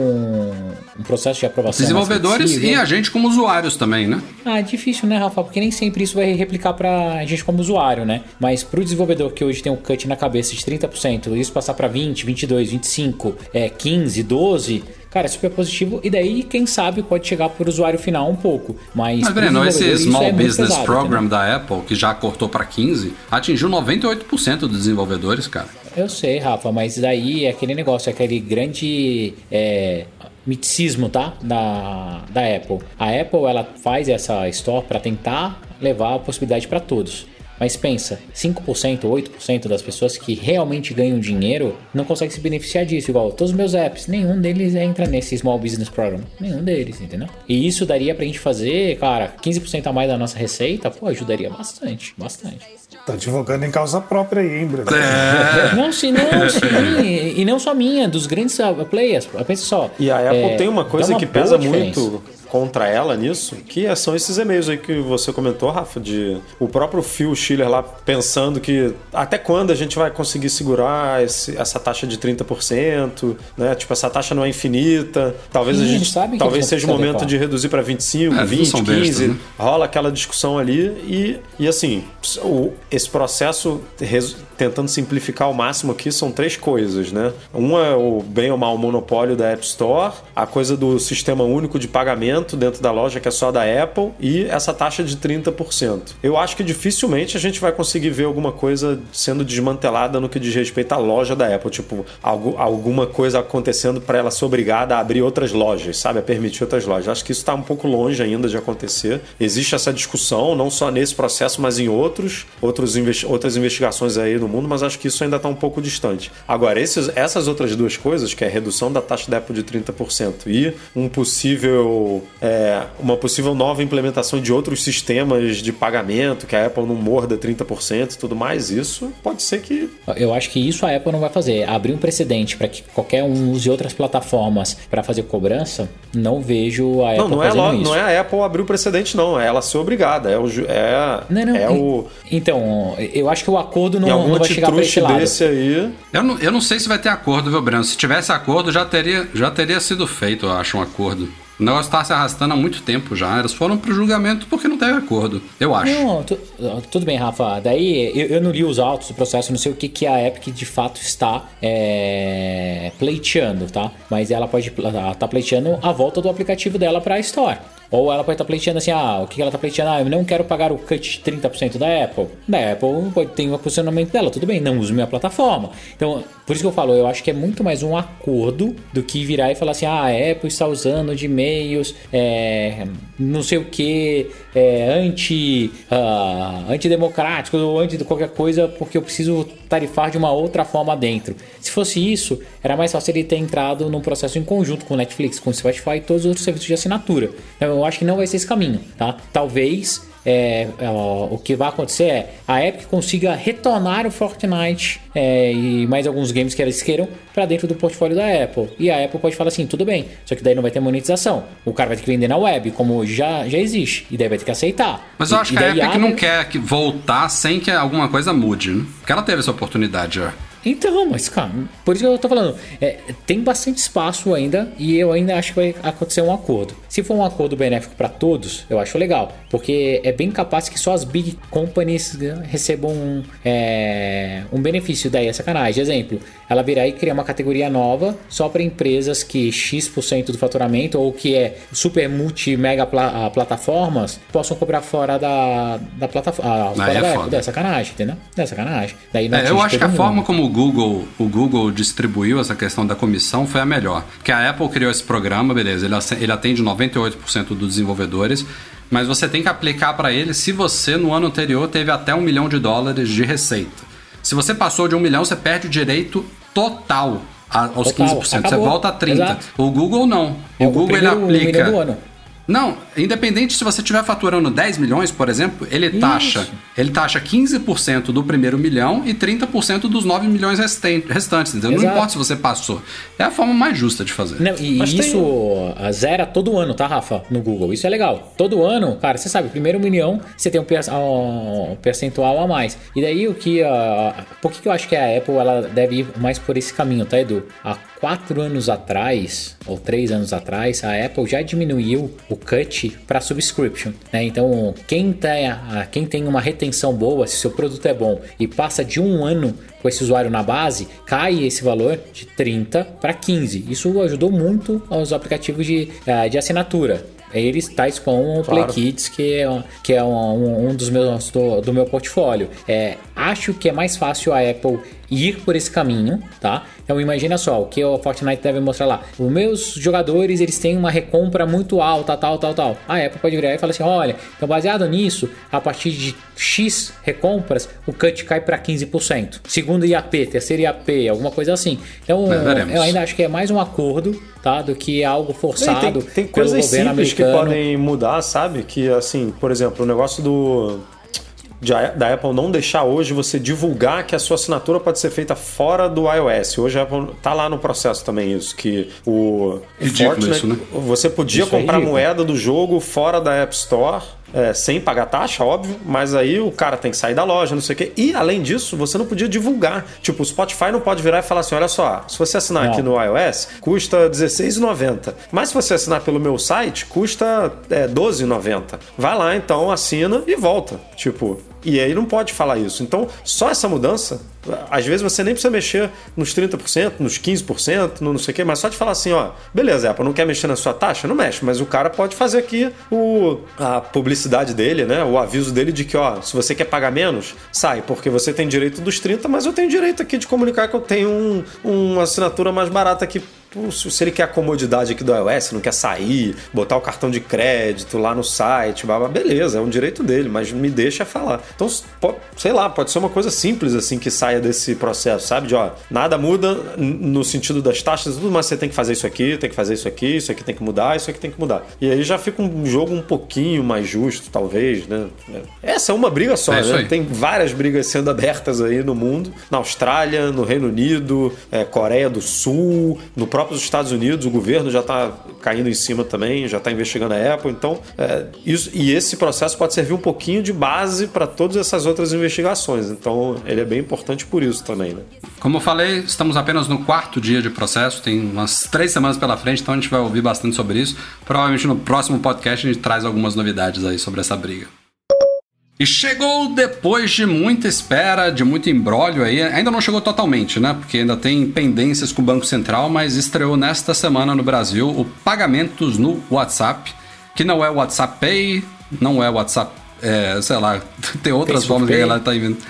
um processo de aprovação. Desenvolvedores e a gente como usuários também, né? Ah, é difícil, né, Rafa? Porque nem sempre isso vai replicar pra gente como usuário, né? Mas pro desenvolvedor que hoje tem um cut na cabeça de 30%, isso passar pra 20, 22, 25, é, 15, 12, cara, é super positivo. E daí, quem sabe, pode chegar pro usuário final um pouco. Mas, Mas, Breno, esse isso Small é Business pesado, Program da Apple, que já cortou para 15, atingiu 98% dos desenvolvedores, cara. Eu sei, Rafa, mas daí é aquele negócio, é aquele grande é, miticismo, tá? Da, da Apple. A Apple, ela faz essa store para tentar levar a possibilidade para todos. Mas pensa, 5%, 8% das pessoas que realmente ganham dinheiro não conseguem se beneficiar disso. Igual todos os meus apps, nenhum deles entra nesse Small Business Program. Nenhum deles, entendeu? E isso daria pra gente fazer, cara, 15% a mais da nossa receita, pô, ajudaria bastante, bastante. Tá advogando em causa própria aí, hein, Bruno? É. Não, sim, não, sim. E não só minha, dos grandes ah, players. Pensa só. E a Apple é, tem uma coisa que boa pesa diferença. muito contra ela nisso, que é- são esses e-mails aí que você comentou, Rafa, de o próprio Phil Schiller lá pensando que até quando a gente vai conseguir segurar esse- essa taxa de 30%, né? Tipo, essa taxa não é infinita, talvez Sim, a gente sabem que talvez seja o momento adequar. de reduzir para 25, É, eles não 20, são 15, bestas, né? rola aquela discussão ali e, e assim, o, esse processo tentando simplificar ao máximo aqui são três coisas, né? Uma é o bem ou mal monopólio da App Store, a coisa do sistema único de pagamento dentro da loja que é só da Apple e essa taxa de 30%. Eu acho que dificilmente a gente vai conseguir ver alguma coisa sendo desmantelada no que diz respeito à loja da Apple, tipo, algu- alguma coisa acontecendo para ela ser obrigada a abrir outras lojas, sabe? A permitir outras lojas. Acho que isso está um pouco longe ainda de acontecer. Existe essa discussão, não só nesse processo, mas em outros, outros investi- outras investigações aí no mundo, mas acho que isso ainda está um pouco distante. Agora, esses, essas outras duas coisas, que é a redução da taxa da Apple de 30% e um possível, é, uma possível nova implementação de outros sistemas de pagamento, que a Apple não morda 30% e tudo mais, isso pode ser que Eu acho que isso a Apple não vai fazer. Abrir um precedente para que qualquer um use outras plataformas para fazer cobrança, não vejo a Não, Apple não é, fazendo lo- isso. não é a Apple abrir o precedente, não. É ela ser obrigada. É o. É, Não, não, é o. Então, eu acho que o acordo não, não vai chegar esse antitruste lado. desse aí. Eu não, eu não sei se vai ter acordo, viu, Breno? Se tivesse acordo, já teria, já teria sido feito, eu acho, um acordo. O negócio tá se arrastando há muito tempo já. Eles foram pro julgamento porque não teve acordo. Eu acho. Não, tu- tudo bem, Rafa. Daí eu, eu não li os autos do processo, não sei o que, que a Epic de fato está é, pleiteando, tá? Mas ela pode estar tá pleiteando a volta do aplicativo dela para a Store. Ou ela pode estar pleiteando assim, ah, o que ela está pleiteando? Ah, eu não quero pagar o cut de 30% da Apple. Da Apple pode ter um posicionamento dela, tudo bem, não uso minha plataforma. Então, por isso que eu falo, eu acho que é muito mais um acordo do que virar e falar assim, ah, a Apple está usando de e-mails, é, não sei o que, é, anti, ah, antidemocráticos ou anti de qualquer coisa, porque eu preciso tarifar de uma outra forma dentro. Se fosse isso, era mais fácil ele ter entrado num processo em conjunto com Netflix, com Spotify e todos os outros serviços de assinatura. Então, eu acho que não vai ser esse caminho, tá? Talvez é, é, o que vai acontecer é a Epic consiga retornar o Fortnite é, e mais alguns games que eles queiram para dentro do portfólio da Apple. E a Apple pode falar assim, tudo bem, só que daí não vai ter monetização. O cara vai ter que vender na web, como hoje já, já existe, e daí vai ter que aceitar. Mas eu E- acho que a Epic abre- não quer que voltar sem que alguma coisa mude, né? Porque ela teve essa oportunidade já. Então, mas cara, por isso que eu tô falando, é, tem bastante espaço ainda e eu ainda acho que vai acontecer um acordo. Se for um acordo benéfico para todos, eu acho legal, porque é bem capaz que só as big companies né, recebam um, é, um benefício daí, é sacanagem. Exemplo, ela virar e criar uma categoria nova só para empresas que X% do faturamento ou que é super multi mega pla- ah, plataformas possam cobrar fora da, da plataforma. Aí fora é da. É sacanagem, entendeu? É sacanagem. Daí não É, eu acho que a forma como o Google, o Google distribuiu essa questão da comissão foi a melhor. Porque a Apple criou esse programa, beleza, ele, atende 98% dos desenvolvedores, mas você tem que aplicar para ele se você no ano anterior teve até um milhão de dólares de receita. Se você passou de um milhão, você perde o direito total aos Total, 15%. Você acabou. volta a 30%. Exato. O Google não. É o Google ele aplica. Não, independente se você estiver faturando 10 milhões, por exemplo, ele taxa, ele taxa 15% do primeiro milhão e 30% dos 9 milhões restantes, entendeu? Não importa se você passou. É a forma mais justa de fazer. Não, e Mas tem- isso ah, zera todo ano, tá, Rafa? No Google. Isso é legal. Todo ano, cara, você sabe, primeiro milhão, você tem um, ah, percentual a mais. E daí o que. ah, por que, que eu acho que a Apple ela deve ir mais por esse caminho, tá, Edu? Há quatro anos atrás, ou três anos atrás, a Apple já diminuiu o cut para subscription. Né? Então, quem quem tem uma retenção boa, se seu produto é bom e passa de um ano com esse usuário na base, cai esse valor de 30 para 15. Isso ajudou muito aos aplicativos de, eh, de assinatura. Eles tais com o Play Claro. Kids, que é, que é um, um dos meus do, do meu portfólio. É, acho que é mais fácil a Apple ir por esse caminho, tá? Então imagina só, o que o Fortnite deve mostrar lá. Os meus jogadores, eles têm uma recompra muito alta, tal, tal, tal. A Apple pode virar e falar assim, olha, então baseado nisso, a partir de X recompras, o cut cai para 15%. Segundo IAP, terceiro IAP, alguma coisa assim. Então, É, eu ainda acho que é mais um acordo, tá? Do que algo Tem, forçado tem, tem pelo coisas governo simples que podem mudar, sabe? Que, assim, por exemplo, o negócio do. De da Apple não deixar hoje você divulgar que a sua assinatura pode ser feita fora do iOS. Hoje a Apple tá lá no processo também isso, que o Ridículo isso, né? você podia Isso é comprar ridículo. moeda do jogo fora da App Store. é, sem pagar taxa, óbvio, mas aí o cara tem que sair da loja, não sei o quê. E além disso, você não podia divulgar. Tipo, o Spotify não pode virar e falar assim: olha só, se você assinar Não. aqui no iOS, custa R$16,90. Mas se você assinar pelo meu site, custa é, R$12,90. Vai lá então, assina e volta. Tipo, e aí não pode falar isso. Então, só essa mudança, às vezes você nem precisa mexer nos 30%, nos 15%, no não sei o quê, mas só de falar assim, ó, beleza, Apple não quer mexer na sua taxa? Não mexe, mas o cara pode fazer aqui o, a publicidade dele, né? O aviso dele de que, ó, se você quer pagar menos, sai, porque você tem direito dos 30, mas eu tenho direito aqui de comunicar que eu tenho um, uma assinatura mais barata aqui Pô, Se ele quer a comodidade aqui do iOS, não quer sair, botar o cartão de crédito lá no site, blá, blá, beleza, é um direito dele, mas me deixa falar. Então, po- sei lá, pode ser uma coisa simples assim que saia desse processo, sabe? De ó, nada muda no sentido das taxas, tudo, mas você tem que fazer isso aqui, tem que fazer isso aqui, isso aqui tem que mudar, isso aqui tem que mudar. E aí já fica um jogo um pouquinho mais justo, talvez, né? Essa é uma briga só, É né? Tem várias brigas sendo abertas aí no mundo, na Austrália, no Reino Unido, é, Coreia do Sul, no próprio Estados Unidos, o governo já está caindo em cima também, já está investigando a Apple. Então, é, isso, e esse processo pode servir um pouquinho de base para todas essas outras investigações. Então, ele é bem importante por isso também, né? Como eu falei, estamos apenas no quarto dia de processo, tem umas três semanas pela frente, então a gente vai ouvir bastante sobre isso. Provavelmente no próximo podcast a gente traz algumas novidades aí sobre essa briga. E chegou depois de muita espera, de muito embrólio aí. Ainda não chegou totalmente, né? Porque ainda tem pendências com o Banco Central, mas estreou nesta semana no Brasil o pagamentos no WhatsApp, que não é o WhatsApp Pay, não é o WhatsApp, é, sei lá, tem outras formas que a galera tá inventando.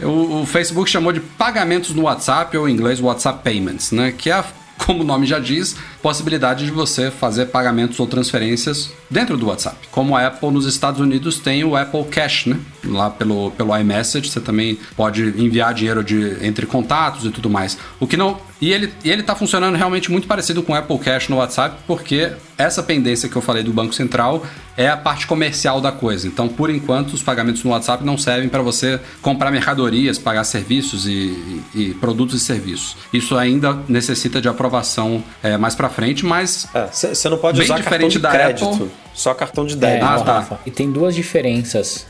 O, o Facebook chamou de pagamentos no WhatsApp, ou em inglês WhatsApp Payments, né? Que é a como o nome já diz, possibilidade de você fazer pagamentos ou transferências dentro do WhatsApp. Como a Apple nos Estados Unidos tem o Apple Cash, né? Lá pelo, pelo iMessage, você também pode enviar dinheiro de, entre contatos e tudo mais. O que não. E ele, e ele tá funcionando realmente muito parecido com o Apple Cash no WhatsApp, porque essa pendência que eu falei do Banco Central é a parte comercial da coisa. Então, por enquanto, os pagamentos no WhatsApp não servem para você comprar mercadorias, pagar serviços e, e, e, produtos e serviços. Isso ainda necessita de aprovação é, mais para frente, mas você é, não pode usar cartão de crédito, Apple. só cartão de débito. É, ah, tá. E tem duas diferenças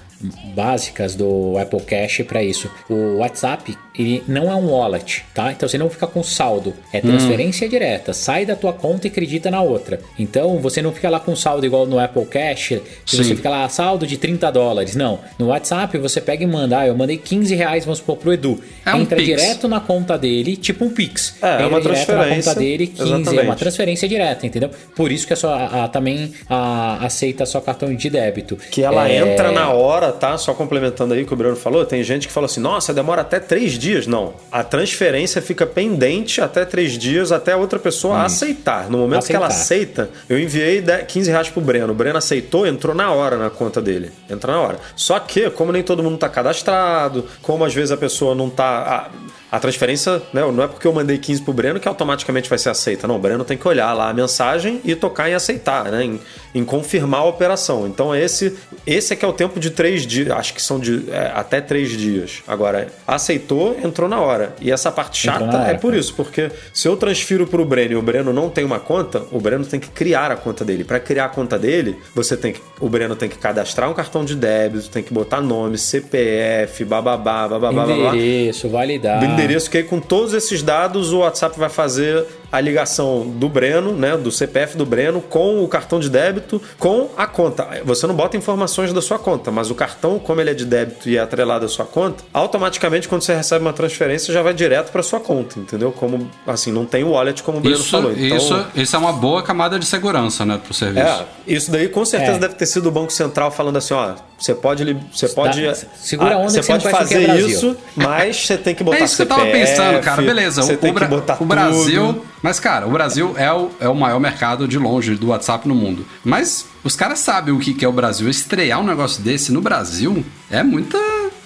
básicas do Apple Cash para isso. O WhatsApp ele não é um wallet, tá? Então você não fica com saldo, é hum. transferência hum. direta, sai da tua conta e acredita na outra. Então você não fica lá com saldo igual no Apple Cash, que você fica lá saldo de 30 dólares. Não, no WhatsApp você pega e manda, ah, eu mandei 15 reais, vamos supor, pro Edu. É Entra um direto na conta dele, tipo um Pix. É, Entra é uma direto na conta dele, 15, Exatamente. é uma transferência direta, entendeu? Por isso que a sua, a, também a, aceita só cartão de débito. Que ela é... entra na hora, tá? Só complementando aí o que o Bruno falou, tem gente que fala assim, nossa, demora até três dias. Não, a transferência fica pendente até três dias até a outra pessoa hum. aceitar. No momento aceitar. que ela aceita, eu enviei 15 reais pro Breno. O Breno aceitou, entrou na hora na conta dele. Entra na hora. Só que, como nem todo mundo tá cadastrado, como às vezes a pessoa não tá. A, a transferência, né, não é porque eu mandei 15 pro Breno que automaticamente vai ser aceita. Não, o Breno tem que olhar lá a mensagem e tocar em aceitar, né? Em, em confirmar a operação. Então esse, esse é que é o tempo de três dias. Acho que são de é, até três dias. Agora, aceitou, entrou na hora. E essa parte chata é por isso, porque se eu transfiro para o Breno e o Breno não tem uma conta, o Breno tem que criar a conta dele. Para criar a conta dele, você tem que, o Breno tem que cadastrar um cartão de débito, tem que botar nome, CPF, bababá, bababá, endereço, validar. Endereço, que aí com todos esses dados o WhatsApp vai fazer a ligação do Breno, né, do CPF do Breno com o cartão de débito, com a conta. Você não bota informações da sua conta, mas o cartão, como ele é de débito e é atrelado à sua conta, automaticamente quando você recebe uma transferência já vai direto para sua conta, entendeu? Como assim, não tem o wallet como o Breno isso, falou. Então, isso, isso é uma boa camada de segurança, né, pro serviço. É, isso daí com certeza é. deve ter sido o Banco Central falando assim, ó, você pode, você pode, segura a onda, você pode fazer isso, mas você tem que botar É isso CPF, que eu tava pensando, cara. Beleza, você o, tem que botar o Brasil, mas cara, o Brasil é o, é o maior mercado de longe do WhatsApp no mundo. Mas os caras sabem o que é o Brasil. Estrear um negócio desse no Brasil é muita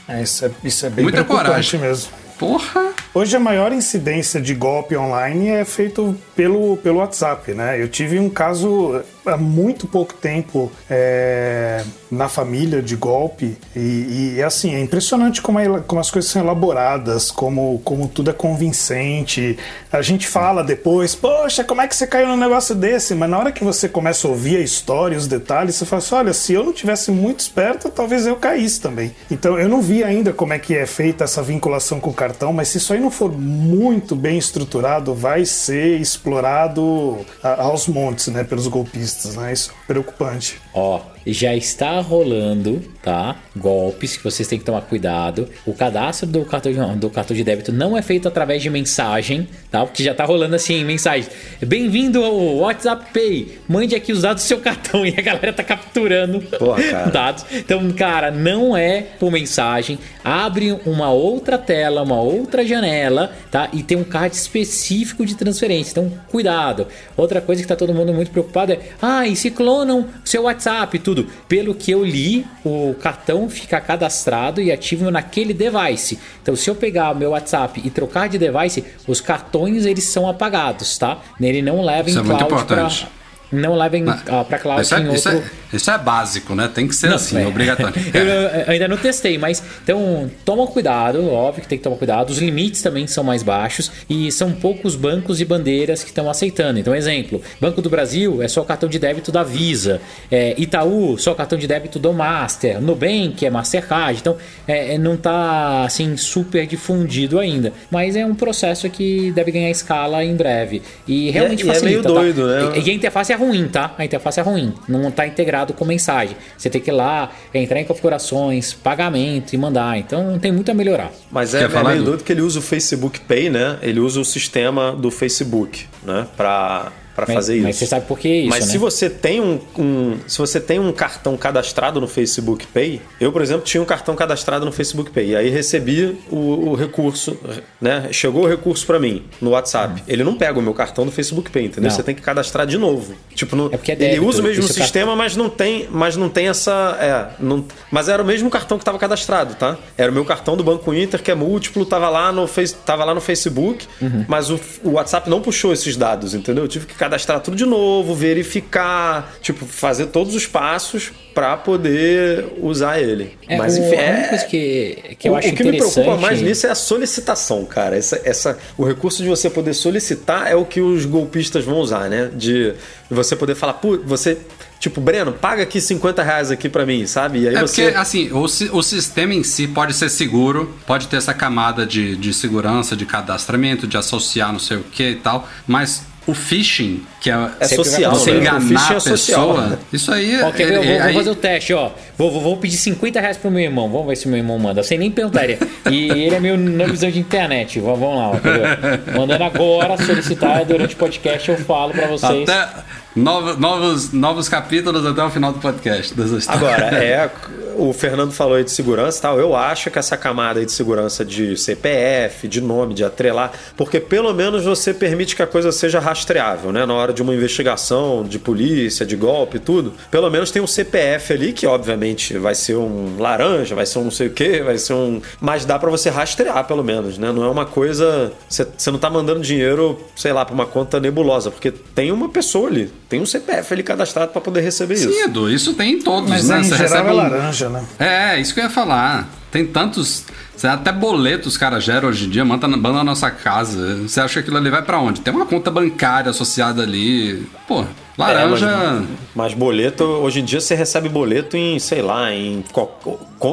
é, isso, é, isso é bem muita coragem mesmo. Porra! Hoje a maior incidência de golpe online é feito pelo, pelo WhatsApp, né? Eu tive um caso há muito pouco tempo é, na família de golpe e, e assim, é impressionante como, é, como, as coisas são elaboradas, como, como tudo é convincente. A gente fala depois, poxa, como é que você caiu num negócio desse? Mas na hora que você começa a ouvir a história, os detalhes, você fala assim, olha, se eu não tivesse muito esperto, talvez eu caísse também. Então eu não vi ainda como é que é feita essa vinculação com o cartão, mas se isso aí não for muito bem estruturado, vai ser aos montes, né, pelos golpistas, né? Isso é preocupante. Ó, já está rolando, tá? Golpes que vocês têm que tomar cuidado. O cadastro do cartão de, do cartão de débito não é feito através de mensagem, tá? Porque já tá rolando assim, mensagem. Bem-vindo ao WhatsApp Pay. Mande aqui os dados do seu cartão e a galera tá capturando Porra, dados. Então, cara, não é por mensagem. Abre uma outra tela, uma outra janela, tá? E tem um card específico de transferência. Então, cuidado. Outra coisa que tá todo mundo muito preocupado é: "Ah, e se clonam seu WhatsApp, tudo tudo. Pelo que eu li, o cartão fica cadastrado e ativo naquele device. Então, se eu pegar o meu WhatsApp e trocar de device, os cartões eles são apagados, tá? Ele não leva Isso em é cloud muito importante. Pra não levem ah, para cloud isso é, em isso outro... É, isso é básico, né? Tem que ser não, assim, é. obrigatório. eu, eu, ainda não testei, mas então toma cuidado, óbvio que tem que tomar cuidado. Os limites também são mais baixos e são poucos bancos e bandeiras que estão aceitando. Então, exemplo, Banco do Brasil é só o cartão de débito da Visa, é, Itaú só o cartão de débito do Master, Nubank é Mastercard. Então, é, é não está assim super difundido ainda, mas é um processo que deve ganhar escala em breve e realmente e é, facilita. E é meio tá? doido, tá? né? E, e a interface é ruim, tá? A interface é ruim, não está integrado com mensagem. Você tem que ir lá, entrar em configurações, pagamento e mandar. Então tem muito a melhorar. Mas é, é meio doido que ele usa o Facebook Pay, né? Ele usa o sistema do Facebook, né? Para para fazer isso. Mas você sabe por que isso, Mas né? se você tem um, um- se você tem um cartão cadastrado no Facebook Pay, eu, por exemplo, tinha um cartão cadastrado no Facebook Pay. Aí recebi o, o recurso, né? Chegou o recurso pra mim no WhatsApp. Ele não pega o meu cartão do Facebook Pay, entendeu? Não. Você tem que cadastrar de novo. Tipo, no, É é ele débito, usa o mesmo esse sistema, mas não tem, mas não tem essa, é, não, mas era o mesmo cartão que estava cadastrado, tá? Era o meu cartão do Banco Inter que é múltiplo, tava lá no face, tava lá no Facebook, Uhum. mas o, o WhatsApp não puxou esses dados, entendeu? Eu tive que cadastrar tudo de novo, verificar, tipo, fazer todos os passos para poder usar ele. É, mas o- enfim, a única é, coisa que, que eu o, acho o que me preocupa mais nisso é a solicitação, cara. Essa, essa, o recurso de você poder solicitar é o que os golpistas vão usar, né? De você poder falar, pô, você. Tipo, Breno, paga aqui 50 reais aqui pra mim, sabe? E aí É você. porque, assim, o, o sistema em si pode ser seguro, pode ter essa camada de, de segurança, de cadastramento, de associar não sei o que e tal, mas o phishing, que é, É social, você né? O enganar phishing a é social. pessoa, né? isso aí... Ó, quer ver? Eu vou, é- vou fazer o teste, ó. Vou, vou, vou pedir 50 reais pro meu irmão. Vamos ver se meu irmão manda. Sem nem perguntar. Ele, e ele é meu na visão de internet. Vamos, vamos lá, ó, quer ver? Mandando agora solicitar durante o podcast. Eu falo pra vocês. Até novos, novos, novos capítulos até o final do podcast. Agora, é. O Fernando falou aí de segurança e tal. Eu acho que essa camada aí de segurança de CPF, de nome, de atrelar, porque pelo menos você permite que a coisa seja rastreável, né? Na hora de uma investigação de polícia, de golpe tudo. Pelo menos tem um CPF ali, que obviamente vai ser um laranja, vai ser um não sei o quê, vai ser um. Mas dá pra você rastrear, pelo menos, né? Não é uma coisa. Você não tá mandando dinheiro, sei lá, pra uma conta nebulosa, porque tem uma pessoa ali, tem um CPF ali cadastrado pra poder receber isso. Sim, Edu, isso tem em todos, Mas né? em Você geral recebe é um- laranja, né? É, isso que eu ia falar. Tem tantos. Você até boleto os caras geram hoje em dia, manda, manda na nossa casa. Você acha que aquilo ali vai pra onde? Tem uma conta bancária associada ali. Pô, laranja. É, mas, mas boleto, hoje em dia você recebe boleto em, sei lá, em,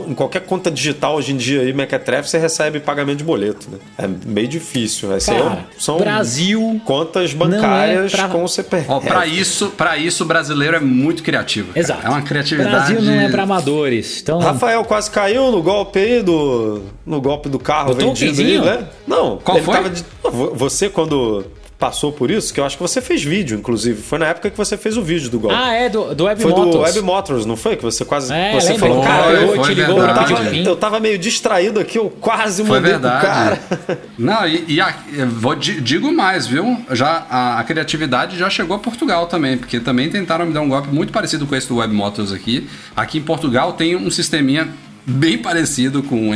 em qualquer conta digital hoje em dia aí, Mequetrefe, você recebe pagamento de boleto, né? É meio difícil. Esse aí é Cara, são Brasil contas é bancárias pra- com CPF. Ó, pra isso, pra isso o brasileiro é muito criativo. cara. Exato. É uma criatividade. Brasil não é pra amadores. Então, Rafael quase caiu no golpe aí do. No golpe do carro Do vendido aí, né? Não, Qual ele foi? tava de- Vo- Você, quando passou por isso, que eu acho que você fez vídeo, inclusive. Foi na época que você fez o vídeo do golpe. Ah, é do, do Web Foi Motors. do Web Motors, não foi? Que você quase. É, você lembra? falou, Foi, cara, eu, foi te ligou eu, tava, eu tava meio distraído aqui, eu quase Foi mandei pro verdade. cara. Não, e, e a- eu vou, di- digo mais, viu? Já a, a criatividade já chegou a Portugal também, porque também tentaram me dar um golpe muito parecido com esse do Web Motors aqui. Aqui em Portugal tem um sisteminha bem parecido com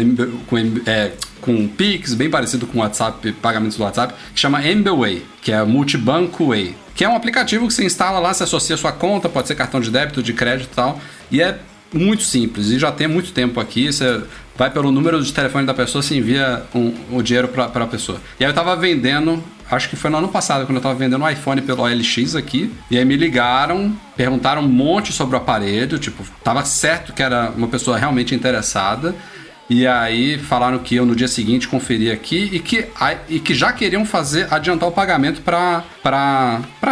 com, é, com Pix, bem parecido com WhatsApp, pagamentos do WhatsApp, que chama MBWay, que é Multibanco Way, que é um aplicativo que você instala lá, você associa a sua conta, pode ser cartão de débito, de crédito e tal, e é muito simples e já tem muito tempo aqui. Você vai pelo número de telefone da pessoa, você envia um- o dinheiro para a pessoa. E aí eu tava vendendo, acho que foi no ano passado, quando eu tava vendendo um iPhone pelo OLX aqui. E aí me ligaram, perguntaram um monte sobre o aparelho, tipo, tava certo que era uma pessoa realmente interessada. E aí falaram que eu no dia seguinte conferia aqui e que, e que já queriam fazer, adiantar o pagamento para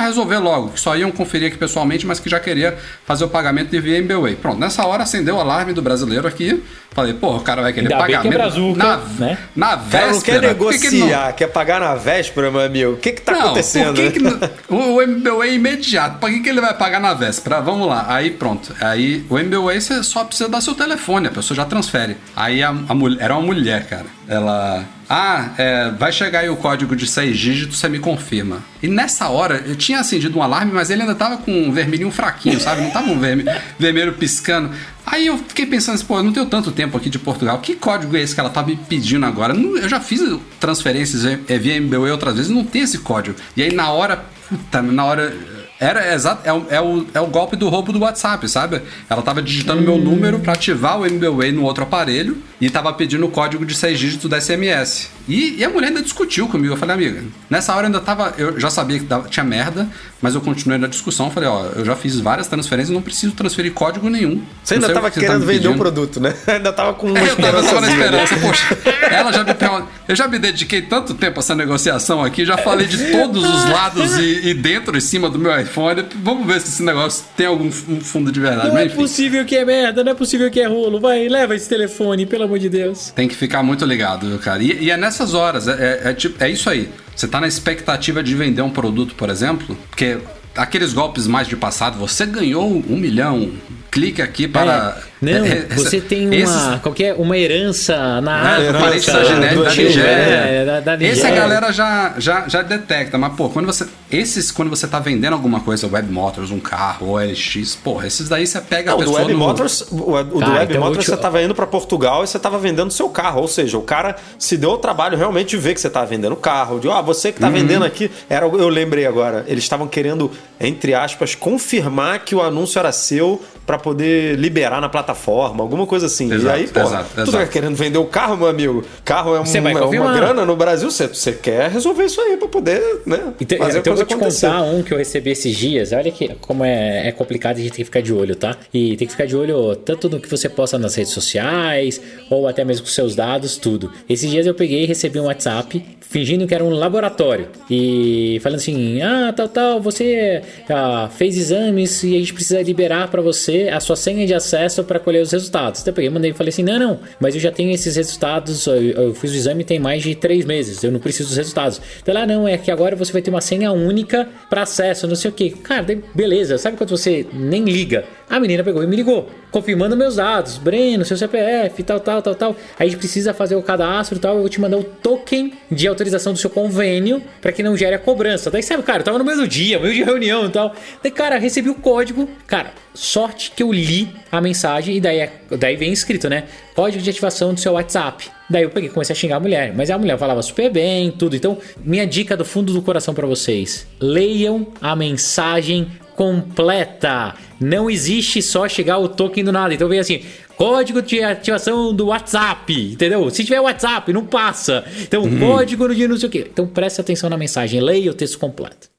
resolver logo. Que só iam conferir aqui pessoalmente, mas que já queria fazer o pagamento via MBWay. Pronto, nessa hora acendeu o alarme do brasileiro aqui. Falei, pô, o cara vai querer Ainda bem que é pagamento. brazuca, na, né? na O cara não quer véspera. Por que que não- negociar, quer pagar na véspera, meu amigo. O que que tá não, acontecendo? Por que que não- o, o MBWay é imediato. Pra que, que ele vai pagar na véspera? Vamos lá. Aí pronto. Aí o MBWay você só precisa dar seu telefone, a pessoa já transfere. Aí a, a mulher. Era uma mulher, cara. Ela. Ah, é, vai chegar aí o código de seis dígitos, você me confirma. E nessa hora, eu tinha acendido um alarme, mas ele ainda tava com um vermelhinho fraquinho, sabe? Não tava um verme- vermelho piscando. Aí eu fiquei pensando assim, pô, eu não tenho tanto tempo aqui de Portugal. Que código é esse que ela tá me pedindo agora? Eu já fiz transferências eh, via MBWay outras vezes, não tem esse código. E aí na hora, puta, na hora era exato, é o, é, o, é o golpe do roubo do WhatsApp, sabe? Ela tava digitando meu número pra ativar o MBWay no outro aparelho e tava pedindo o código de seis dígitos da SMS. E, e a mulher ainda discutiu comigo. Eu falei, amiga, nessa hora eu ainda tava. Eu já sabia que tinha merda, mas eu continuei na discussão. Falei, ó, eu já fiz várias transferências, não preciso transferir código nenhum. Você ainda sei o tava que tá querendo me vender o pedindo. produto, né? ainda tava com uma É, eu tava só na esperança, poxa. Ela já me perguntou. Eu já me dediquei tanto tempo a essa negociação aqui, já falei de todos os lados e, e dentro e cima do meu iPhone. Vamos ver se esse negócio tem algum um fundo de verdade. Não Mas é possível que é merda, não é possível que é rolo. Vai, leva esse telefone, pelo amor de Deus. tem que ficar muito ligado, cara? E, e é nessas horas, é, é- é tipo, é isso aí. Você tá na expectativa de vender um produto, por exemplo? Porque aqueles golpes mais de passado, você ganhou um milhão, clique aqui para. É. Não, você tem uma, esses... qualquer, uma herança na é, parente da, genética, da Nigéria. É, da, da Nigéria. Esse a galera já, já, já detecta, mas pô, quando você. Esses, quando você tá vendendo alguma coisa, Web Motors, um carro, ou LX, porra, esses daí você pega Não, a pessoa. Do Web no... Motors, o, o do tá, Web então Motors você tava indo para Portugal e você tava vendendo seu carro. Ou seja, o cara se deu o trabalho realmente de ver que você tava vendendo o carro. De, ah, você que tá uhum. vendendo aqui. Era, eu lembrei agora, eles estavam querendo, entre aspas, confirmar que o anúncio era seu para poder liberar na plataforma, alguma coisa assim. Exato, e aí, pô, exato, tu tá querendo vender o carro, meu amigo? Carro é, um, é uma grana no Brasil, você, você quer resolver isso aí para poder, né? Então, fazer então eu vou te acontecer. contar um que eu recebi esses dias. Olha que como é, é complicado, a gente tem que ficar de olho, tá? E tem que ficar de olho tanto no que você posta nas redes sociais, ou até mesmo com seus dados, tudo. Esses dias eu peguei e recebi um WhatsApp fingindo que era um laboratório e falando assim: ah, tal, tal, você ah, fez exames e a gente precisa liberar para você a sua senha de acesso para colher os resultados. Então eu peguei, mandei e falei assim: não, não, mas eu já tenho esses resultados, eu, eu, fiz o exame tem mais de três meses, eu não preciso dos resultados. Então lá, não, é que agora você vai ter uma senha única para acesso, não sei o que. Cara, beleza, sabe quando você nem liga? A menina pegou e me ligou, confirmando meus dados, Breno, seu CPF, tal, tal, tal, tal. Aí a gente precisa fazer o cadastro e tal, eu vou te mandar o token de autorização do seu convênio para que não gere a cobrança. Daí sabe, cara, eu tava no mesmo dia, meio de reunião e tal. Daí, cara, recebi o código. Cara, sorte que eu li a mensagem e daí, é, daí vem escrito, né? Código de ativação do seu WhatsApp. Daí eu peguei comecei a xingar a mulher. Mas a mulher falava super bem, tudo. Então, minha dica do fundo do coração para vocês: leiam a mensagem completa. Não existe só chegar o token do nada. Então vem assim, Código de ativação do WhatsApp, entendeu? Se tiver WhatsApp, não passa. Então, uhum. código de não sei o quê. Então, preste atenção na mensagem, leia o texto completo.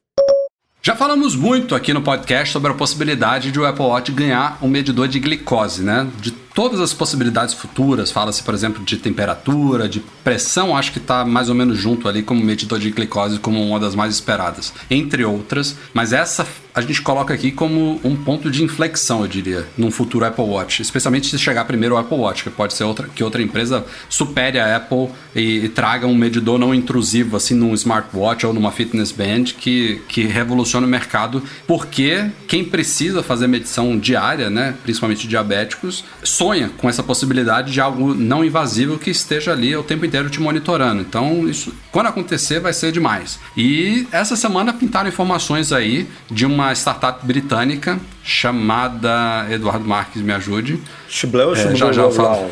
Já falamos muito aqui no podcast sobre a possibilidade de o Apple Watch ganhar um medidor de glicose, né? De todas as possibilidades futuras, fala-se, por exemplo, de temperatura, de pressão, acho que está mais ou menos junto ali como medidor de glicose, como uma das mais esperadas, entre outras. Mas essa a gente coloca aqui como um ponto de inflexão, eu diria, num futuro Apple Watch, especialmente se chegar primeiro o Apple Watch, que pode ser outra, que outra empresa supere a Apple e, e traga um medidor não intrusivo, assim, num smartwatch ou numa fitness band, que, que revolucione o mercado, porque quem precisa fazer medição diária, né, principalmente diabéticos, sonha com essa possibilidade de algo não invasivo que esteja ali o tempo inteiro te monitorando. Então, isso, quando acontecer, vai ser demais. E essa semana pintaram informações aí de uma startup britânica chamada Eduardo Marques, me ajude. Chibleu ou é, já, já falo.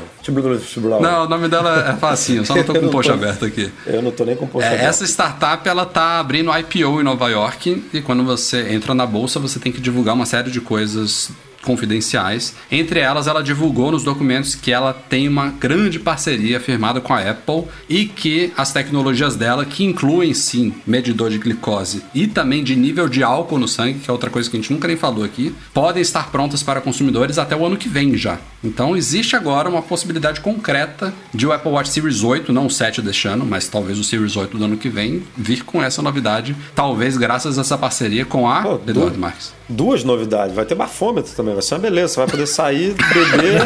Não, o nome dela é facinho, só não tô com o post aberto aqui. Eu não tô nem com o post é, aberto. Essa startup, ela tá abrindo IPO em Nova York e quando você entra na bolsa, você tem que divulgar uma série de coisas confidenciais. Entre elas, ela divulgou nos documentos que ela tem uma grande parceria firmada com a Apple e que as tecnologias dela, que incluem sim medidor de glicose e também de nível de álcool no sangue, que é outra coisa que a gente nunca nem falou aqui, podem estar prontas para consumidores até o ano que vem já. Então existe agora uma possibilidade concreta de o Apple Watch Series 8, não o 7 deste ano, mas talvez o Series 8 do ano que vem, vir com essa novidade, talvez graças a essa parceria com a Pô, Eduardo Marques. Duas novidades, vai ter bafômetro também vai ser uma beleza. Você vai poder sair, beber,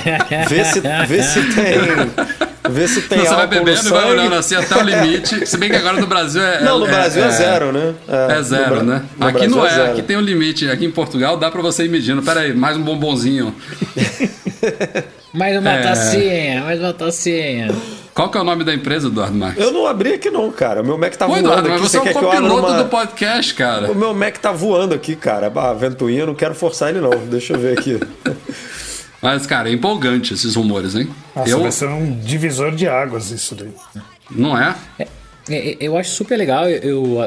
ver se, ver se tem. Ver se tem Não, Você vai bebendo e vai olhando assim até o limite. Se bem que agora no Brasil é. Não, no é, Brasil é, é, zero, né? É, é zero, no, né? No aqui Brasil não é, é aqui tem um limite. Aqui em Portugal dá pra você ir medindo. Pera aí, mais um bombonzinho. mais uma é... tacinha, mais uma tacinha. Qual que é o nome da empresa, Eduardo Marques? Eu não abri aqui não, cara. O meu Mac tá Pô, voando Eduardo, aqui. Mas você, você é o copiloto numa... do podcast, cara. O meu Mac tá voando aqui, cara. A ventoinha, eu não quero forçar ele não. Deixa eu ver aqui. Mas, cara, é empolgante esses rumores, hein? Nossa, eu... vai ser um divisor de águas isso daí. Não é? é é, é, eu acho super legal, eu,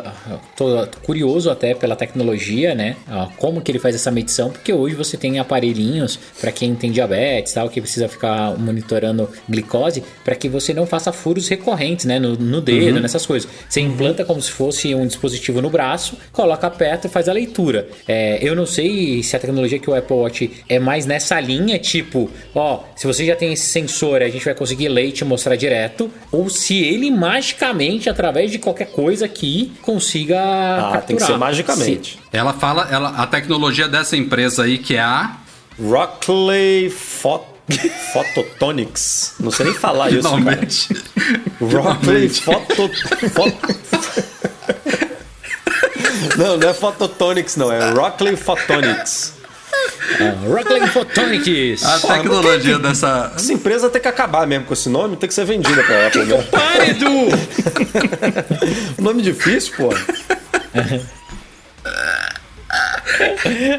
tô curioso até pela tecnologia, né? Como que ele faz essa medição, porque hoje você tem aparelhinhos para quem tem diabetes, tal, que precisa ficar monitorando glicose, para que você não faça furos recorrentes, né? No, no dedo, uhum. nessas coisas. Você implanta como se fosse um dispositivo no braço, coloca perto e faz a leitura. É, eu não sei se a tecnologia que o Apple Watch é mais nessa linha, tipo, ó, se você já tem esse sensor, a gente vai conseguir ler e te mostrar direto, ou se ele magicamente através de qualquer coisa que consiga ah, capturar. tem que ser magicamente. Sim. Ela fala, ela, a tecnologia dessa empresa aí que é a Rockley Photo Phototonics. Não sei nem falar isso, cara. Finalmente. Rockley Photo... Pho- Não, não é Phototonics, não. É Rockley Photonics. Rockland Photonics. A tecnologia dessa. Essa empresa tem que acabar mesmo com esse nome, tem que ser vendida pra Apple mesmo. Para, Edu! Nome difícil, pô.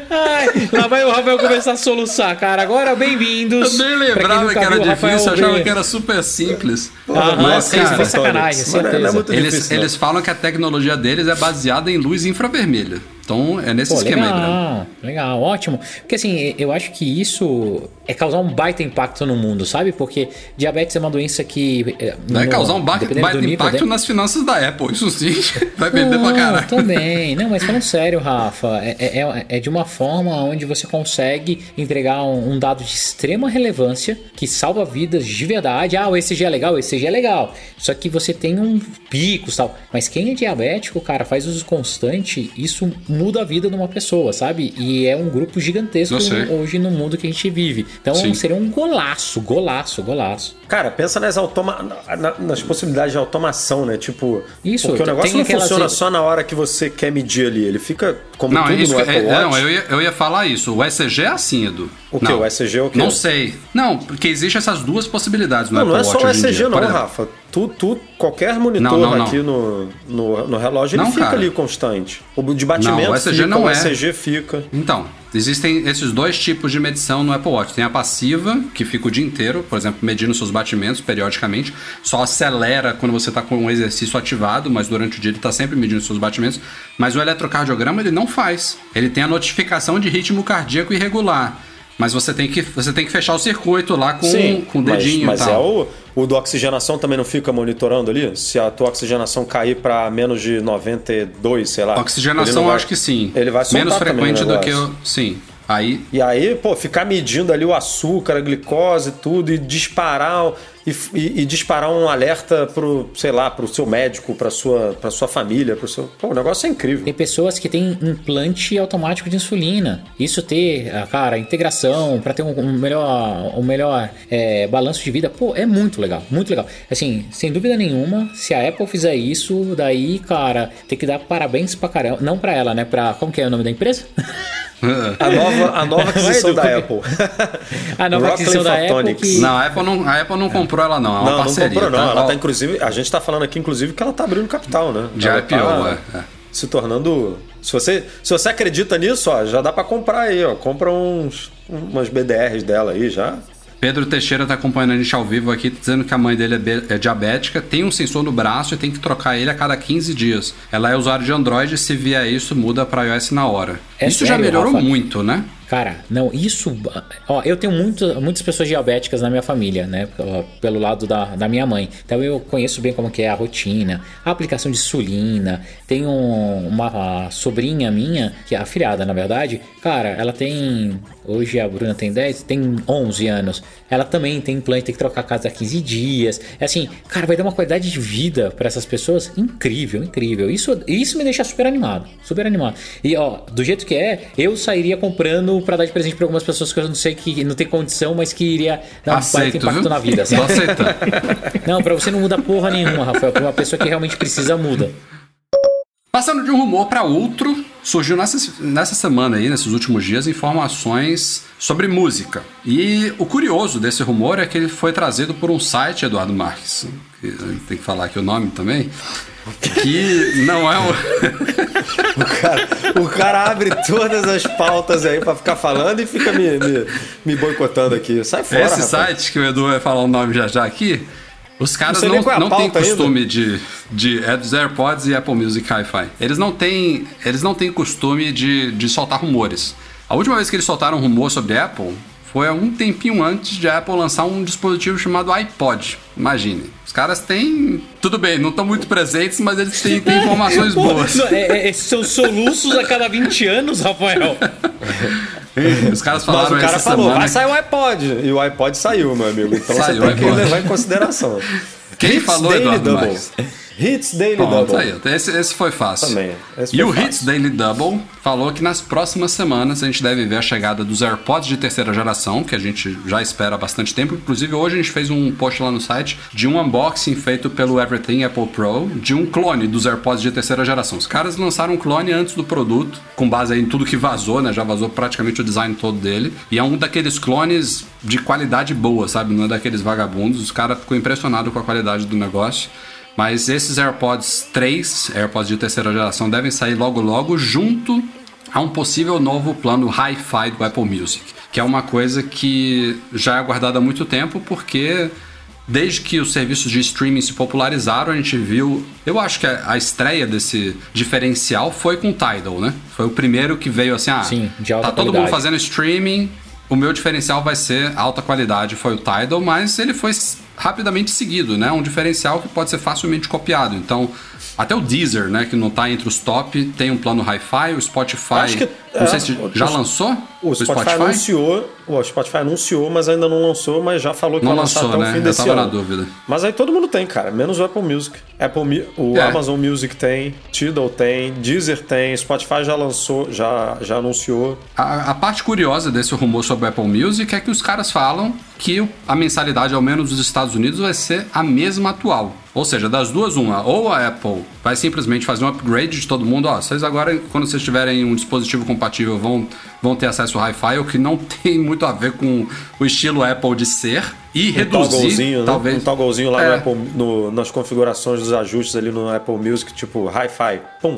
Ai, lá vai o Rafael começar a soluçar, cara. Agora, bem-vindos. Eu nem lembrava que era viu, difícil, eu achava que era super simples. Aham, Mas, cara, foi sacanagem, é- é certeza. muito Eles, eles falam que a tecnologia deles é baseada em luz infravermelha. Então é nesse Pô, esquema aí, Breno. legal, legal, ótimo. Porque assim, eu acho que isso é causar um baita impacto no mundo, sabe? Porque diabetes é uma doença que. eh, Vai no- causar um ba- baita impacto nas finanças da Apple, isso sim. Vai vender pra Não, caralho. também. Não, mas falando sério, Rafa, é, é- é de uma forma onde você consegue entregar um, um dado de extrema relevância que salva vidas de verdade. Ah, o ECG é legal, o ECG é legal. Só que você tem um picos e tal. Mas quem é diabético, cara, faz uso constante, isso muda a vida de uma pessoa, sabe? E é um grupo gigantesco hoje no mundo que a gente vive. Então Sim. seria um golaço, golaço, golaço. Cara, pensa nas, automa na- nas possibilidades de automação, né? Tipo, Isso, porque o tem negócio não aquelas- funciona só na hora que você quer medir ali. Ele fica como Não, é tudo isso no que, Apple é, Watch. não, eu ia, eu ia falar isso. O ECG é assim, Edu. O quê? Não. O ECG é o quê? Não sei. Não, porque existem essas duas possibilidades no Não, não Apple é só Watch o ECG não, Rafa. Tu, tu, qualquer monitor Não, não, não. aqui no, no, no relógio, ele Não, fica cara. ali constante. O de batimento Não, o ECG fica, não o é. ECG fica. Então, existem esses dois tipos de medição no Apple Watch. Tem a passiva, que fica o dia inteiro, por exemplo, medindo seus batimentos periodicamente. Só acelera quando você está com o exercício ativado, mas durante o dia ele está sempre medindo seus batimentos. Mas o eletrocardiograma ele não faz. Ele tem a notificação de ritmo cardíaco irregular. Mas você tem que, você tem que fechar o circuito lá com, com o mas, dedinho mas e tal. é o, o do oxigenação também não fica monitorando ali? Se a tua oxigenação cair para menos de 92, sei lá. Oxigenação, eu vai- acho que sim. Ele vai soltar Menos frequente do que o. Sim. Aí. E aí, pô, ficar medindo ali o açúcar, a glicose, tudo, e disparar e, e- e disparar um alerta pro, sei lá, pro seu médico, pra sua, pra sua família, pro seu. Pô, o negócio é incrível. Tem pessoas que têm implante automático de insulina. Isso ter, ah, cara, integração para ter um, um melhor, um melhor é, balanço de vida, pô, é muito legal, muito legal. Assim, sem dúvida nenhuma, se a Apple fizer isso, daí, cara, tem que dar parabéns pra caramba. Não pra ela, né? Pra. Como que é o nome da empresa? A nova, a nova aquisição da Apple. A nova Rockley aquisição da Apple que. Não, a Apple não, a Apple não comprou ela, não. É uma Não, não parceria. comprou, não. tá? Ela tá, inclusive, a gente tá falando aqui, inclusive, que ela tá abrindo capital, né? De Ela IPO, tá é, é. Se tornando. Se você, se você acredita nisso, ó, já dá pra comprar aí, ó. Compra uns, umas BDRs dela aí já. Pedro Teixeira tá acompanhando a gente ao vivo aqui, dizendo que a mãe dele é, é diabética, tem um sensor no braço e tem que trocar ele a cada 15 dias. Ela é usuário de Android e se vier isso, muda pra iOS na hora. É isso já sério, melhorou Rafa? muito, né? Cara, não, isso. Ó, eu tenho muito, muitas pessoas diabéticas na minha família, né? Pelo lado da, da minha mãe. Então eu conheço bem como que é a rotina, a aplicação de insulina. Tenho uma sobrinha minha, que é afilhada, na verdade. Cara, ela tem. Hoje a Bruna tem 10, tem 11 anos. Ela também tem implante, tem que trocar a cada 15 dias. É assim, cara, vai dar uma qualidade de vida para essas pessoas incrível, incrível. Isso, isso me deixa super animado, super animado. E ó, do jeito que é, eu sairia comprando pra dar de presente pra algumas pessoas que eu não sei que não tem condição, mas que iria dar um Aceito, impacto viu? na vida. Sabe? Não, pra você não muda porra nenhuma, Rafael. Pra uma pessoa que realmente precisa, muda. Passando de um rumor para outro, surgiu nessa, nessa semana aí, nesses últimos dias, informações sobre música. E o curioso desse rumor é que ele foi trazido por um site, Eduardo Marques, que tem que falar aqui o nome também, que não é o... O cara, o cara abre todas as pautas aí pra ficar falando e fica me, me, me boicotando aqui. Sai fora, Esse rapaz. site, que o Edu vai falar o nome já já aqui, os caras não, qual é não têm ainda. costume de, de. É dos AirPods e Apple Music Hi-Fi. Eles não têm. Eles não têm costume de, de soltar rumores. A última vez que eles soltaram um rumor sobre Apple foi há um tempinho antes de a Apple lançar um dispositivo chamado iPod. Imagine. Os caras têm. Tudo bem, não estão muito presentes, mas eles têm, têm informações boas. Não, é, é, são soluços a cada 20 anos, Rafael. Os caras Mas falaram o cara falou, semana. vai sair o iPod. E o iPod saiu, meu amigo. Então Saiu você tem que levar em consideração. Quem Hits falou, Daily Eduardo Double. Hits Daily Pronto, Double. aí, esse, esse foi fácil. Também, esse e o fácil. Hits Daily Double falou que nas próximas semanas a gente deve ver a chegada dos AirPods de terceira geração, que a gente já espera há bastante tempo. Inclusive, hoje a gente fez um post lá no site de um unboxing feito pelo Everything Apple Pro de um clone dos AirPods de terceira geração. Os caras lançaram um clone antes do produto, com base aí em tudo que vazou, né? Já vazou praticamente o design todo dele. E é um daqueles clones de qualidade boa, sabe? Não é daqueles vagabundos. Os caras ficou impressionado com a qualidade do negócio. Mas esses AirPods 3, AirPods de terceira geração, devem sair logo logo junto a um possível novo plano Hi-Fi do Apple Music, que é uma coisa que já é aguardada há muito tempo, porque desde que os serviços de streaming se popularizaram, a gente viu. Eu acho que a, estreia desse diferencial foi com o Tidal, né? Foi o primeiro que veio assim, ah, Sim, de alta tá todo qualidade. mundo fazendo streaming, o meu diferencial vai ser alta qualidade, foi o Tidal, mas ele foi rapidamente seguido, né? Um diferencial que pode ser facilmente copiado. Então, até o Deezer, né, que não tá entre os top, tem um plano Hi-Fi, o Spotify. Que- não é, sei se o- já o- lançou O Spotify, anunciou, o Spotify anunciou, mas ainda não lançou, mas já falou que Não vai lançar lançou, até o né? fim Eu desse tava ano. na dúvida. Mas aí todo mundo tem, cara, menos o Apple Music. Apple, o É. Amazon Music tem, Tidal tem, Deezer tem, Spotify já lançou, já, já anunciou. A, a parte curiosa desse rumor sobre o Apple Music é que os caras falam que o- a mensalidade, ao menos dos Estados Unidos, vai ser a mesma atual. Ou seja, das duas, uma. Ou a Apple vai simplesmente fazer um upgrade de todo mundo. Ó, vocês agora, quando vocês tiverem um dispositivo compatível, vão, vão ter acesso ao Hi-Fi, o que não tem muito a ver com o estilo Apple de ser. E Um reduzir, né? talvez... Um togglezinho lá É. no Apple, no- nas configurações dos ajustes ali no Apple Music, tipo Hi-Fi, pum.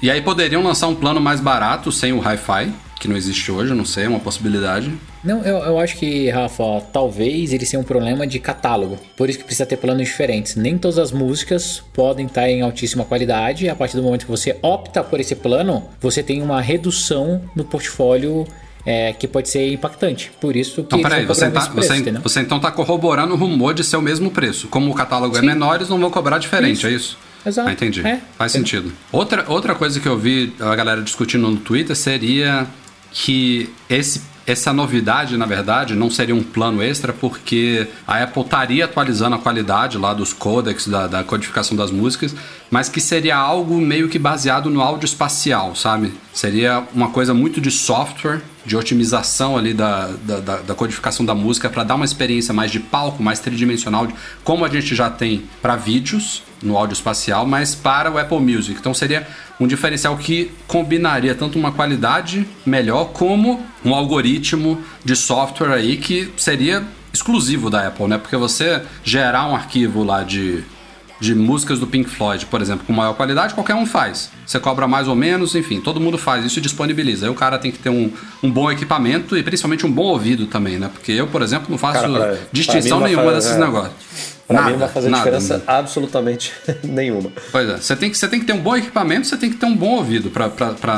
E aí poderiam lançar um plano mais barato, sem o Hi-Fi, que não existe hoje, não sei, é uma possibilidade. Não, eu, eu acho que, Rafa, talvez eles tenham um problema de catálogo. Por isso que precisa ter planos diferentes. Nem todas as músicas podem estar em altíssima qualidade. A partir do momento que você opta por esse plano, você tem uma redução no portfólio é, que pode ser impactante. Por isso que eles peraí, você, tá, preço, você, você então tá corroborando o rumor de ser o mesmo preço. Como o catálogo é Sim. menor, eles não vão cobrar diferente, Isso. é isso? Exato. Ah, entendi. É. Faz sentido. Outra, outra coisa que eu vi a galera discutindo no Twitter seria que esse, essa novidade, na verdade, não seria um plano extra, porque a Apple estaria atualizando a qualidade lá dos codecs, da, da codificação das músicas, mas que seria algo meio que baseado no áudio espacial, sabe? Seria uma coisa muito de software, de otimização ali da, da, da- da codificação da música para dar uma experiência mais de palco, mais tridimensional, como a gente já tem para vídeos no áudio espacial, mas para o Apple Music. Então seria um diferencial que combinaria tanto uma qualidade melhor como um algoritmo de software aí que seria exclusivo da Apple, né? Porque você gerar um arquivo lá de de músicas do Pink Floyd, por exemplo, com maior qualidade, qualquer um faz. Você cobra mais ou menos, enfim, todo mundo faz isso e disponibiliza. Aí o cara tem que ter um, um bom equipamento e principalmente um bom ouvido também, né? Porque eu, por exemplo, não faço Cara, pra- distinção pra nenhuma fazer- desses é. negócios. Pra Nada, mim não vai fazer nada. diferença absolutamente nenhuma. Pois é, você tem, que, você tem que ter um bom equipamento, você tem que ter um bom ouvido pra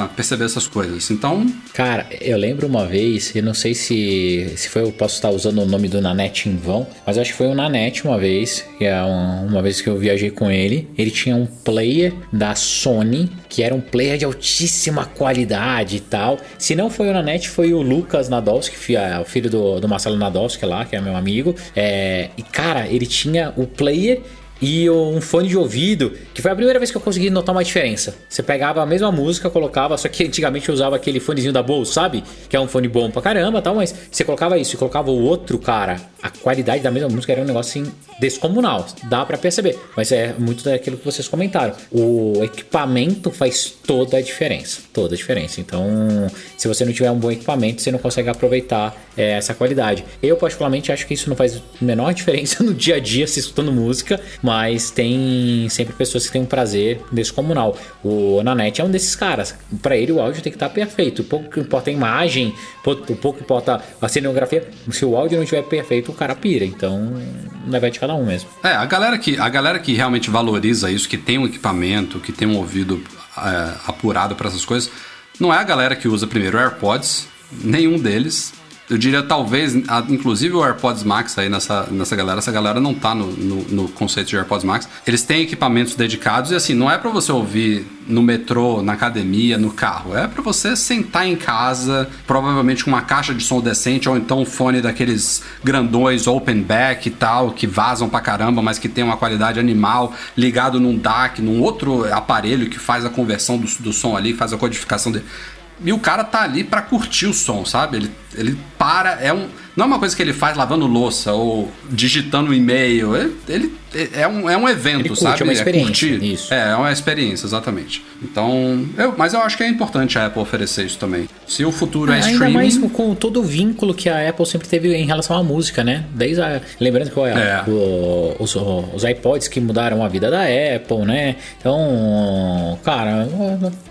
perceber essas coisas. Então, Cara, eu lembro uma vez, eu não sei se, se foi, eu posso estar usando o nome do Nanete em vão, mas acho que foi o Nanete uma vez, que é um- uma vez que eu viajei com ele. Ele tinha um player da Sony, que era um player de altíssima qualidade e tal. Se não foi o Nanete, foi o Lucas Nadolski, ah, o filho do, do Marcelo Nadolski lá, que é meu amigo. É, e cara, ele tinha o player e um fone de ouvido, que foi a primeira vez que eu consegui notar uma diferença. Você pegava a mesma música, colocava, só que antigamente eu usava aquele fonezinho da Bose, sabe? Que é um fone bom pra caramba tal, mas você colocava isso e colocava o outro, cara, a qualidade da mesma música era um negócio assim descomunal. Dá pra perceber, mas é muito daquilo que vocês comentaram. O equipamento faz toda a diferença, toda a diferença. Então, se você não tiver um bom equipamento, você não consegue aproveitar é, essa qualidade. Eu, particularmente, acho que isso não faz a menor diferença no dia a dia se escutando música, mas tem sempre pessoas que têm um prazer descomunal. O Nanete é um desses caras. Pra ele, o áudio tem que estar perfeito. O pouco importa a imagem, pouco importa a cinematografia. Se o áudio não estiver perfeito, o cara pira. Então, não vai de cada um mesmo. É, a galera que, a galera que realmente valoriza isso, que tem um equipamento, que tem um ouvido é, apurado para essas coisas, não é a galera que usa primeiro AirPods, nenhum deles, eu diria talvez, a- inclusive o AirPods Max aí nessa, nessa galera, essa galera não tá no, no, no conceito de AirPods Max. Eles têm equipamentos dedicados e assim, não é pra você ouvir no metrô, na academia, no carro. É pra você sentar em casa, provavelmente com uma caixa de som decente ou então um fone daqueles grandões open back e tal, que vazam pra caramba, mas que tem uma qualidade animal, ligado num DAC, num outro aparelho que faz a conversão do, do som ali, faz a codificação dele. E o cara tá ali pra curtir o som, sabe? Ele, ele para, é um. Não é uma coisa que ele faz lavando louça ou digitando um e-mail. Ele, ele- é, um, é um evento, Ele curte, sabe? é uma experiência, curtir. isso. É, é uma experiência, exatamente. Então, eu, mas eu acho que é importante a Apple oferecer isso também. Se o futuro é, Ainda streaming. mais com todo o vínculo que a Apple sempre teve em relação à música, né? Desde a, lembrando que É. o- os, os iPods que mudaram a vida da Apple, né? Então, cara,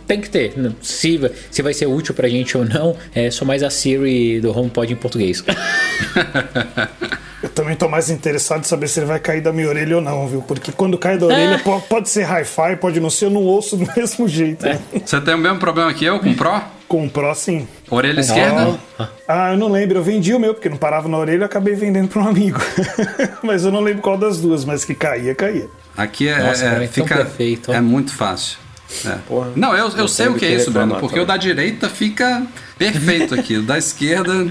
tem que ter. Se, se vai ser útil pra gente ou não, é só mais a Siri do HomePod em português. Eu também tô mais interessado em saber se ele vai cair da minha orelha ou não, viu? Porque quando cai da orelha, po- pode ser hi-fi, pode não ser, eu não ouço do mesmo jeito. né? Você tem o mesmo problema que eu com o Pro? Com o Pro, sim. Orelha esquerda? Ah, eu não lembro. Eu vendi o meu, porque não parava na orelha, eu acabei vendendo pra um amigo. mas eu não lembro qual das duas, mas que caía, caía. Aqui é, Nossa, é- cara, é tão fica perfeito, ó. é muito fácil. É. Porra, não, eu, eu sei o que é isso, reclamar porque também. o da direita fica perfeito aqui, o da esquerda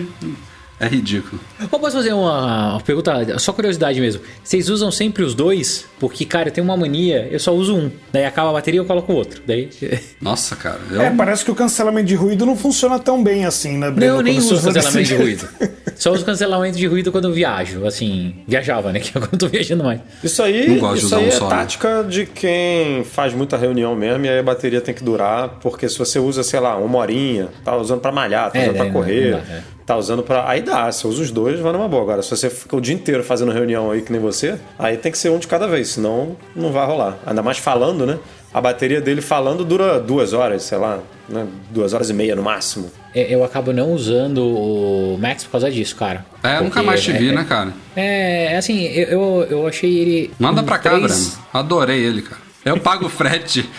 é ridículo. Eu posso fazer uma, pergunta, só curiosidade mesmo. Vocês usam sempre os dois? Porque, cara, eu tenho uma mania, eu só uso um. Daí acaba a bateria eu coloco o outro. Daí. Nossa, cara. Eu, É, parece que o cancelamento de ruído não funciona tão bem assim, né, Breno? Não, eu nem uso cancelamento de jeito. ruído. Só uso cancelamento de ruído quando eu viajo. Assim, viajava, né? Que agora eu tô viajando mais. Isso aí, Não gosto de isso usar aí um é só, né? tática de quem faz muita reunião mesmo e aí a bateria tem que durar, porque se você usa, sei lá, uma horinha, tá usando pra malhar, tá É, usando pra né, correr, não dá, é. Tá usando pra. Aí dá, você usa os dois, vai numa boa. Agora, se você fica o dia inteiro fazendo reunião aí que nem você, aí tem que ser um de cada vez, senão não vai rolar. Ainda mais falando, né? A bateria dele falando dura duas horas, sei lá, né? Duas horas e meia no máximo. É, Eu acabo não usando o Max por causa disso, cara. é, nunca mais te vi, é, né, cara? É, é assim, eu, eu, eu achei ele. Manda um pra cá, três- Breno. Adorei ele, cara. Eu pago o frete.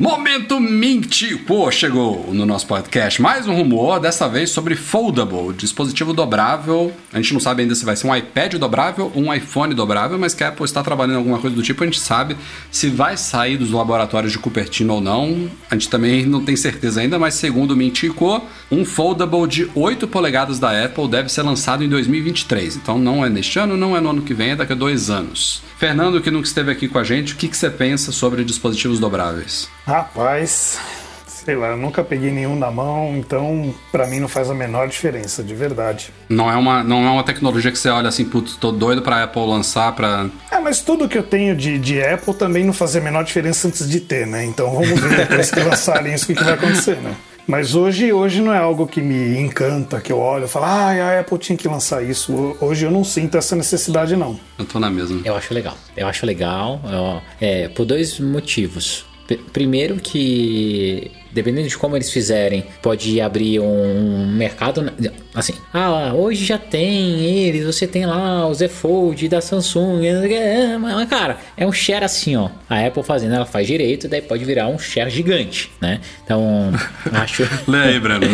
Momento Mint! Pô, chegou no nosso podcast mais um rumor, dessa vez sobre Foldable, dispositivo dobrável. A gente não sabe ainda se vai ser um iPad dobrável ou um iPhone dobrável, mas que a Apple está trabalhando em alguma coisa do tipo, a gente sabe se vai sair dos laboratórios de Cupertino ou não. A gente também não tem certeza ainda, mas segundo o Mintico, um Foldable de 8 polegadas da Apple deve ser lançado em 2023. Então não é neste ano, não é no ano que vem, é daqui a dois anos. Fernando, que nunca esteve aqui com a gente, o que, que você pensa sobre dispositivos dobráveis? Rapaz, sei lá, eu nunca peguei nenhum na mão, então pra mim não faz a menor diferença, de verdade. Não é uma, não é uma tecnologia que você olha assim, putz, tô doido pra Apple lançar pra. É, mas tudo que eu tenho de, de Apple também não fazia a menor diferença antes de ter, né? Então vamos ver depois que lançarem isso o que, que vai acontecer, né? Mas hoje, hoje não é algo que me encanta, que eu olho e falo, ah, a Apple tinha que lançar isso. Hoje eu não sinto essa necessidade, não. Eu tô na mesma. Eu acho legal. Eu acho legal ó, é, por dois motivos. Primeiro que, dependendo de como eles fizerem, pode abrir um mercado, na- assim, ah, hoje já tem eles, você tem lá o Z Fold da Samsung, é, mas cara, é um share assim, ó, a Apple fazendo, ela faz direito, daí pode virar um share gigante, né? Então, acho... Lê aí, Breno.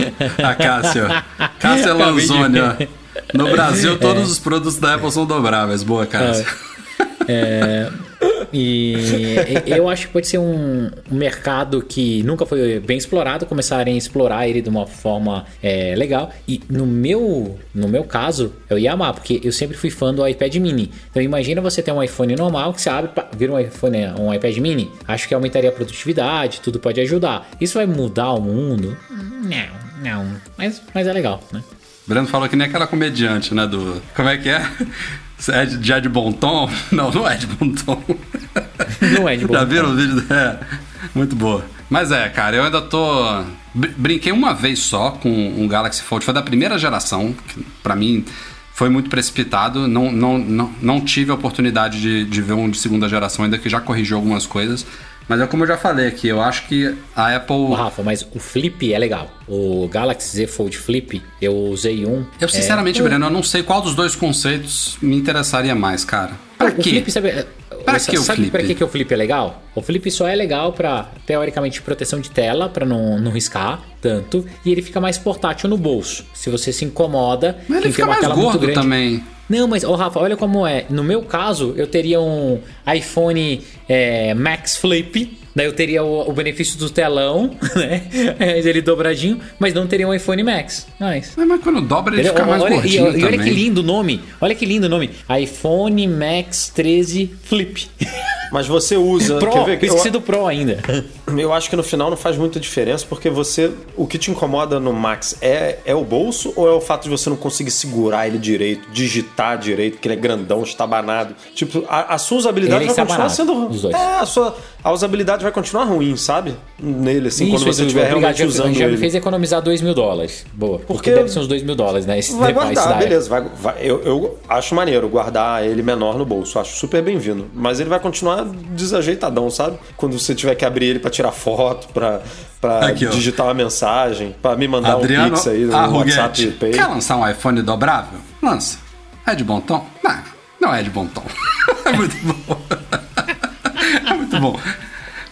A Cássia. Cássia de Lanzoni, ó. No Brasil, todos os produtos da Apple são dobráveis. Boa, Cássia. É, e e- eu acho que pode ser um, mercado que nunca foi bem explorado, começarem a explorar ele de uma forma é, legal. E no meu, no meu caso, eu ia amar, porque eu sempre fui fã do iPad mini. Então imagina você ter um iPhone normal que você abre, pá, vira um iPhone, um iPad mini. Acho que aumentaria a produtividade, tudo pode ajudar. Isso vai mudar o mundo? Não, não. Mas, mas é legal, né? Breno falou que nem aquela comediante, né? Do. Como é que é? É de, já de bom tom? Não, não é de bom tom. Não é de bom Já viram o vídeo? É, muito boa. Mas é, cara, eu ainda tô. br- Brinquei uma vez só com um Galaxy Fold, foi da primeira geração, que pra mim foi muito precipitado. Não, não, não, não tive a oportunidade de, de ver um de segunda geração, ainda que já corrigiu algumas coisas. Mas é como eu já falei aqui, eu acho que a Apple. Rafa, mas o Flip é legal. O Galaxy Z Fold Flip, eu usei um. Eu, sinceramente, é, Breno, eu não sei qual dos dois conceitos me interessaria mais, cara. Pra o quê? Flip, sabe, Pra Sabe que o flip? pra que, que o flip é legal? O flip só é legal pra, teoricamente, proteção de tela, pra não, não riscar tanto. E ele fica mais portátil no bolso. Se você se incomoda, Mas ele fica uma mais tela muito gordo grande. também. Não, mas, ô Rafa, olha como é. No meu caso, eu teria um iPhone é, Max Flip. Daí eu teria o, o benefício do telão, né? É, Ele dobradinho, mas não teria um iPhone Max. Mas. Mas, mas quando dobra, ele fica mais olha, e, gordinho e olha também. que lindo o nome. Olha que lindo o nome. iPhone Max 13 Flip. Mas você usa. Pro, quer ver? eu esqueci Eu, do Pro ainda. eu acho que no final não faz muita diferença, porque você. O que te incomoda no Max é, é o bolso ou é o fato de você não conseguir segurar ele direito, digitar direito, que ele é grandão, estabanado? Tipo, a, a sua usabilidade Ele é vai continuar sendo. os dois. É, a sua a usabilidade vai continuar ruim, sabe? Nele, assim, quando você estiver realmente já, usando já ele. me fez economizar 2 mil dólares. Boa. Porque, Porque deve ser uns 2 mil dólares, né? Esse Vai guardar, da beleza. Vai, vai- eu, eu acho maneiro guardar ele menor no bolso. Acho super bem-vindo. Mas ele vai continuar desajeitadão, sabe? Quando você tiver que abrir ele pra tirar foto, pra, pra Aqui, ó. digitar uma mensagem, pra me mandar Adriano um pix aí no Arruguete. WhatsApp Pay. Quer lançar um iPhone dobrável? Lança. É de bom tom? Não, não é de bom tom. é muito bom. é muito bom.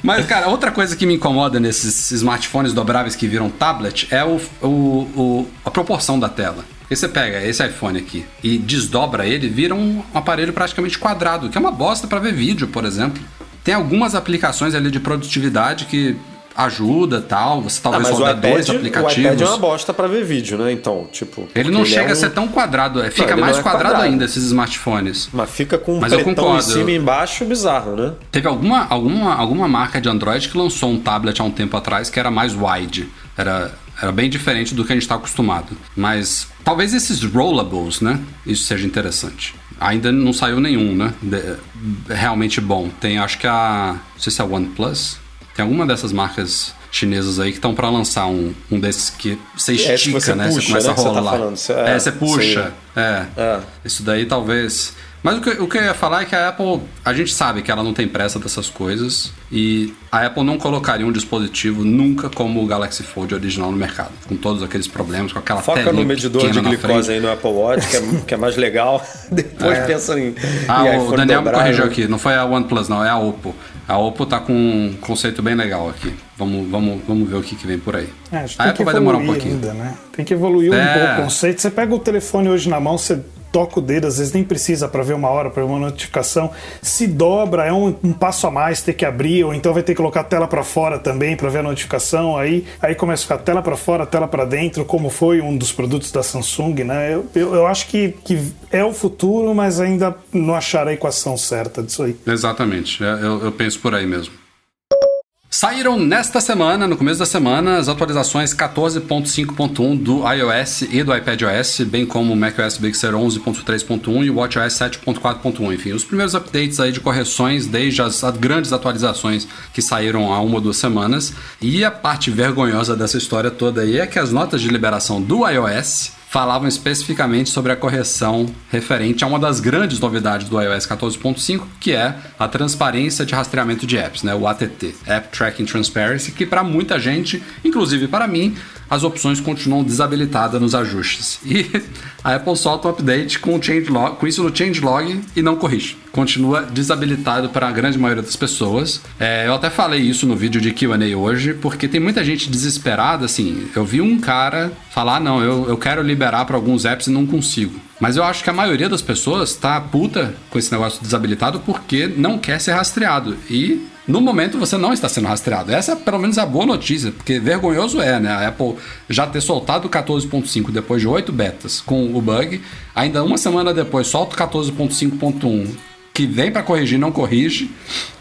Mas, cara, outra coisa que me incomoda nesses smartphones dobráveis que viram tablet é o, o, o- a proporção da tela. Porque você pega esse iPhone aqui e desdobra ele, vira um aparelho praticamente quadrado, que é uma bosta para ver vídeo, por exemplo. Tem algumas aplicações ali de produtividade que ajuda tal. Você Ah, talvez o roda dois iPad, o aplicativos. iPad é uma bosta pra ver vídeo, né? Então, tipo. Ele não chega é a ser um- tão quadrado, é, fica não mais é quadrado, quadrado. ainda esses smartphones. Mas fica com um Mas eu pretão em concordo. cima e embaixo, bizarro, né? Teve alguma, alguma, alguma marca de Android que lançou um tablet há um tempo atrás que era mais wide. Era, era bem diferente do que a gente está acostumado. Mas talvez esses rollables, né? Isso seja interessante. Ainda não saiu nenhum, né? de- realmente bom. Tem, acho que a. Não sei se é a OnePlus. Tem alguma dessas marcas chinesas aí que estão para lançar um, um desses que você É, estica, que você né? puxa, você começa né, a que você tá rolar. falando. Você- é, é, você puxa. É. É. Isso daí talvez. Mas o que, o que eu ia falar é que a Apple, a gente sabe que ela não tem pressa dessas coisas e a Apple não colocaria um dispositivo nunca como o Galaxy Fold original no mercado, com todos aqueles problemas, com aquela Foca telinha no medidor de glicose aí no Apple Watch, que é, que é mais legal. Depois pensa em, Ah, em o Daniel me corrigiu aqui, não foi a OnePlus não, é a Oppo. A Oppo tá com um conceito bem legal aqui. Vamos, vamos, vamos ver o que, que vem por aí. É, acho que a Apple que vai demorar um pouquinho. ainda, né? Tem que evoluir um É. pouco o conceito. Você pega o telefone hoje na mão, você toca o dedo, às vezes nem precisa para ver uma hora, para ver uma notificação. Se dobra, é um, um passo a mais ter que abrir, ou então vai ter que colocar a tela para fora também para ver a notificação. Aí, aí começa a ficar tela para fora, tela para dentro, como foi um dos produtos da Samsung, né? Eu, eu, eu acho que, que é o futuro, mas ainda não acharam a equação certa disso aí. Exatamente, é, eu, eu penso por aí mesmo. Saíram nesta semana, no começo da semana, as atualizações 14.5.1 do iOS e do iPadOS, bem como o macOS Big Sur 11.3.1 e o WatchOS 7.4.1. Enfim, os primeiros updates aí de correções desde as grandes atualizações que saíram há uma ou duas semanas. E a parte vergonhosa dessa história toda aí é que as notas de liberação do iOS falavam especificamente sobre a correção referente a uma das grandes novidades do iOS 14.5, que é a transparência de rastreamento de apps, né, o ATT, App Tracking Transparency, que para muita gente, inclusive para mim, as opções continuam desabilitadas nos ajustes. E a Apple solta um update com, com isso no changelog e não corrige. Continua desabilitado para a grande maioria das pessoas. É, eu até falei isso no vídeo de QA hoje, porque tem muita gente desesperada. Assim, eu vi um cara falar: não, eu, eu quero liberar para alguns apps e não consigo. Mas eu acho que a maioria das pessoas tá puta com esse negócio desabilitado porque não quer ser rastreado. E no momento você não está sendo rastreado. Essa é pelo menos a boa notícia, porque vergonhoso é, né? A Apple já ter soltado o 14.5 depois de oito betas com o bug, ainda uma semana depois solta o 14.5.1 que vem para corrigir não corrige,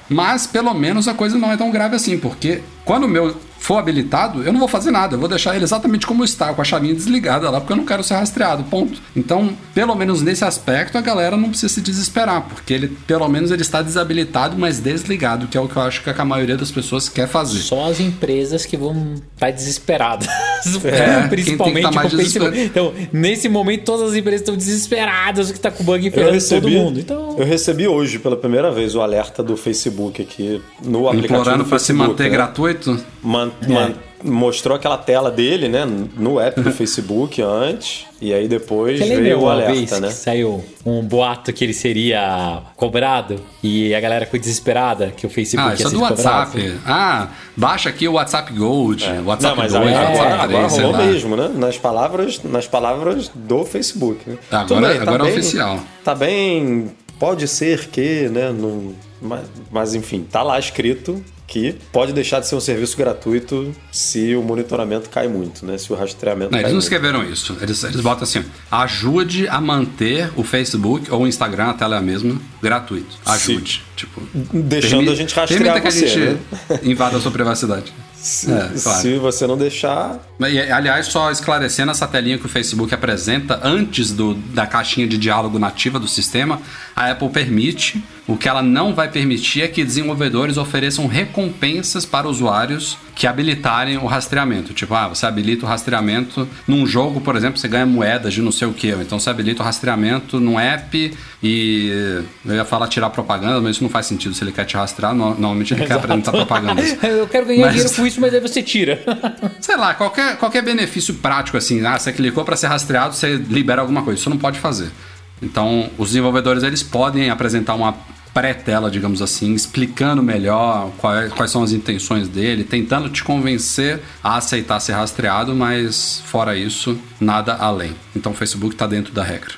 mas pelo menos a coisa não é tão grave assim, porque quando o meu for habilitado, eu não vou fazer nada, eu vou deixar ele exatamente como está, com a chavinha desligada lá, porque eu não quero ser rastreado, ponto. Então, pelo menos nesse aspecto, a galera não precisa se desesperar, porque ele, pelo menos ele está desabilitado, mas desligado, que é o que eu acho que a maioria das pessoas quer fazer. Só as empresas que vão estar desesperadas. É, Principalmente que tá mais porque esse- desesperado. Então, nesse momento, todas as empresas estão desesperadas que tá com bug ferrando recebi, todo mundo. Então, eu recebi hoje pela primeira vez o alerta do Facebook aqui no aplicativo Implorando do para se manter né? gratuito. Man- É. man- mostrou aquela tela dele, né, no app do Facebook antes, e aí depois Você veio o alerta, vez né? que saiu um boato que ele seria cobrado e a galera ficou desesperada que o Facebook Ah, ia isso é ser do cobrado? WhatsApp. Ah, baixa aqui o WhatsApp Gold, WhatsApp Não, mas 2, agora, WhatsApp agora, 3, agora sei rolou mesmo, né? Nas palavras, nas palavras do Facebook. Né? Agora- Tudo bem, agora é bem- oficial. Tá bem. Pode ser que, né? Não, mas, mas, enfim, tá lá escrito que pode deixar de ser um serviço gratuito se o monitoramento cai muito, né? Se o rastreamento Não, eles não muito. escreveram isso. Eles, eles botam assim: ajude a manter o Facebook ou o Instagram, a tela é a mesma, gratuito. Ajude. Tipo, Deixando a gente rastrear Permita que você, a gente né? invada a sua privacidade. Se, É, claro. se você não deixar. Aliás, só esclarecendo essa telinha que o Facebook apresenta antes do, da caixinha de diálogo nativa do sistema, a Apple permite. O que ela não vai permitir é que desenvolvedores ofereçam recompensas para usuários que habilitarem o rastreamento. Tipo, ah, você habilita o rastreamento num jogo, por exemplo, você ganha moedas de não sei o que. Então você habilita o rastreamento num app e eu ia falar tirar propaganda, mas isso não faz sentido. Se ele quer te rastrear, no- normalmente ele quer apresentar propagandas. Eu quero ganhar Mas- dinheiro com isso, mas aí você tira. Sei lá, qualquer, qualquer benefício prático, assim, ah, você clicou para ser rastreado, você libera alguma coisa. Isso não pode fazer. Então, os desenvolvedores, eles podem apresentar uma pré-tela, digamos assim, explicando melhor qual é- quais são as intenções dele, tentando te convencer a aceitar ser rastreado, mas fora isso, nada além. Então, o Facebook está dentro da regra.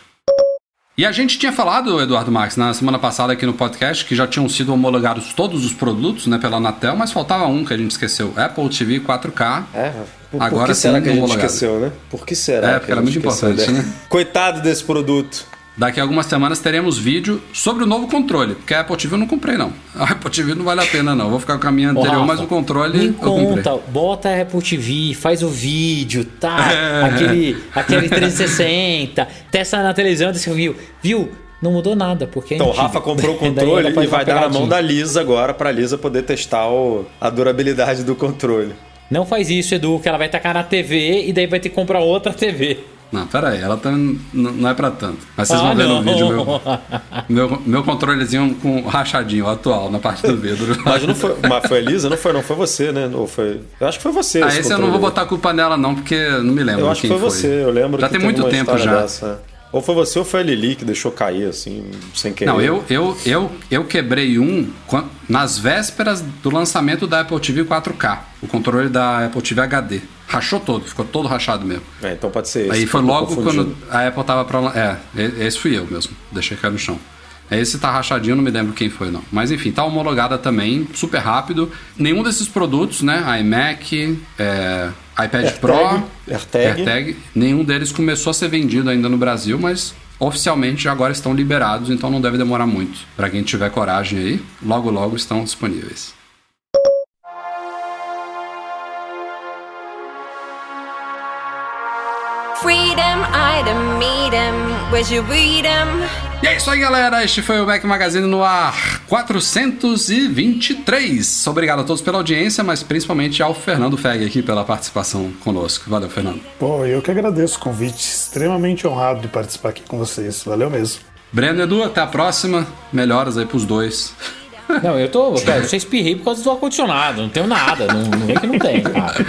E a gente tinha falado, Eduardo Marques, na semana passada aqui no podcast, que já tinham sido homologados todos os produtos né, pela Anatel, mas faltava um que a gente esqueceu: Apple TV 4K. É, por, por Agora que será que a gente homologado. esqueceu, né? Por que será? É, que porque era muito esqueceu importante, né? Coitado desse produto. Daqui a algumas semanas teremos vídeo sobre o novo controle, porque a Apple TV eu não comprei, não. A Apple TV não vale a pena, não. Eu Vou ficar com a minha Ô, anterior, Rafa, mas o controle Me eu comprei. conta, bota a Apple TV, faz o vídeo, tá? É. Aquele, aquele 360, testa na televisão e você viu. Viu? Não mudou nada, porque é Então o. Rafa comprou o controle e vai dar na mão da Lisa agora pra Lisa poder testar o- a durabilidade do controle. Não faz isso, Edu, que ela vai tacar na TV e daí vai ter que comprar outra TV. Não, pera aí, ela tá, não é pra tanto. Mas vocês Ah, vão ver no não. vídeo meu, meu, meu controlezinho com rachadinho atual na parte do vidro. Mas não foi, mas foi a Lisa? Não foi, não foi você, né? Ou foi, eu acho que foi você. Ah, esse esse eu não vou botar a culpa nela, não, porque não me lembro Eu acho que quem foi você, eu lembro Já tem muito tempo já. dessa. Ou foi você ou foi a Lili que deixou cair, assim, sem querer. Não, eu, eu, eu, eu quebrei um nas vésperas do lançamento da Apple TV 4K. O controle da Apple TV HD. Rachou todo, ficou todo rachado mesmo. É, então pode ser esse. Aí foi logo quando a Apple tava pra. lan- É, esse fui eu mesmo. Deixei cair no chão. Esse tá rachadinho, não me lembro quem foi, não. Mas enfim, tá homologada também, super rápido. Nenhum desses produtos, né? iMac, é, iPad AirTag, Pro, AirTag. nenhum deles começou a ser vendido ainda no Brasil, mas oficialmente agora estão liberados, então não deve demorar muito. Pra quem tiver coragem aí, logo logo estão disponíveis. Freedom, item, meet 'em. Where's your freedom? E é isso aí, galera. Este foi o Mac Magazine no ar 423. Obrigado a todos pela audiência, mas principalmente ao Fernando Feg aqui pela participação conosco. Valeu, Fernando. Pô, eu que agradeço o convite. Extremamente honrado de participar aqui com vocês. Valeu mesmo. Breno e Edu, até a próxima. Melhoras aí pros dois. Não, eu tô. Cara, eu só espirrei por causa do ar-condicionado. Não tenho nada. Não, não vem que não tem, cara.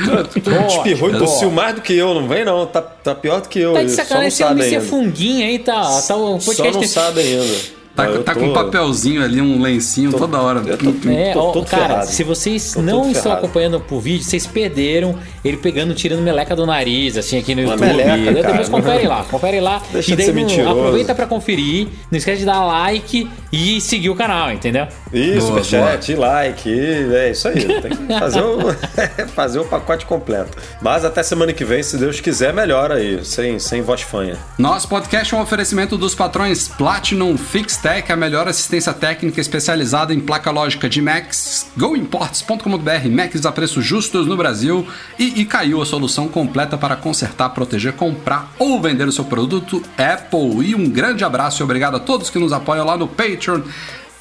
Espirrou e tossiu mais do que eu, não vem não. Tá, tá pior do que eu. Tá de sacanagem, esse só não ainda. funguinha aí, tá. tá o Só podcast não tem- sabe ainda. Tá, tá tô- com um papelzinho ali, um lencinho toda hora. eu tô- É, Tô todo cara, ferrado. se vocês Tô não estão ferrado. acompanhando por vídeo, vocês perderam ele pegando, tirando meleca do nariz, assim, aqui no Uma YouTube. meleca, Depois cara. confere lá, confere lá. Deixa e de daí ser não- mentiroso. aproveita pra conferir, não esquece de dar like e seguir o canal, entendeu? Isso, Boa, superchat, like, é isso aí. Tem que fazer o, fazer o pacote completo. Mas até semana que vem, se Deus quiser, melhora aí, sem, sem voz fanha. Nosso podcast é um oferecimento dos patrões Platinum FixTech, a melhor assistência técnica especializada em placa lógica de Macs, goimports.com.br, Macs a preços justos no Brasil e Icaiu, a solução completa para consertar, proteger, comprar ou vender o seu produto Apple. E um grande abraço e obrigado a todos que nos apoiam lá no Patreon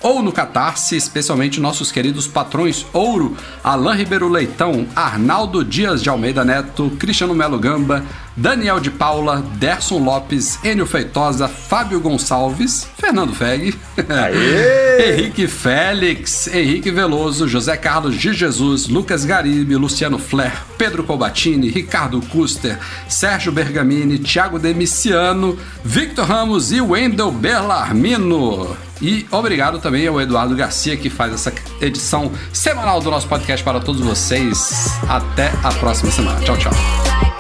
ou no Catarse, especialmente nossos queridos patrões Ouro, Alain Ribeiro Leitão, Arnaldo Dias de Almeida Neto, Cristiano Melo Gamba, Daniel de Paula, Derson Lopes, Enio Feitosa, Fábio Gonçalves, Fernando Feg, Henrique Félix, Henrique Veloso, José Carlos de Jesus, Lucas Garibe, Luciano Flair, Pedro Colbatini, Ricardo Custer, Sérgio Bergamini, Thiago Demiciano, Victor Ramos e Wendel Bellarmino. E obrigado também ao Eduardo Garcia que faz essa edição semanal do nosso podcast para todos vocês. Até a próxima semana. Tchau, tchau.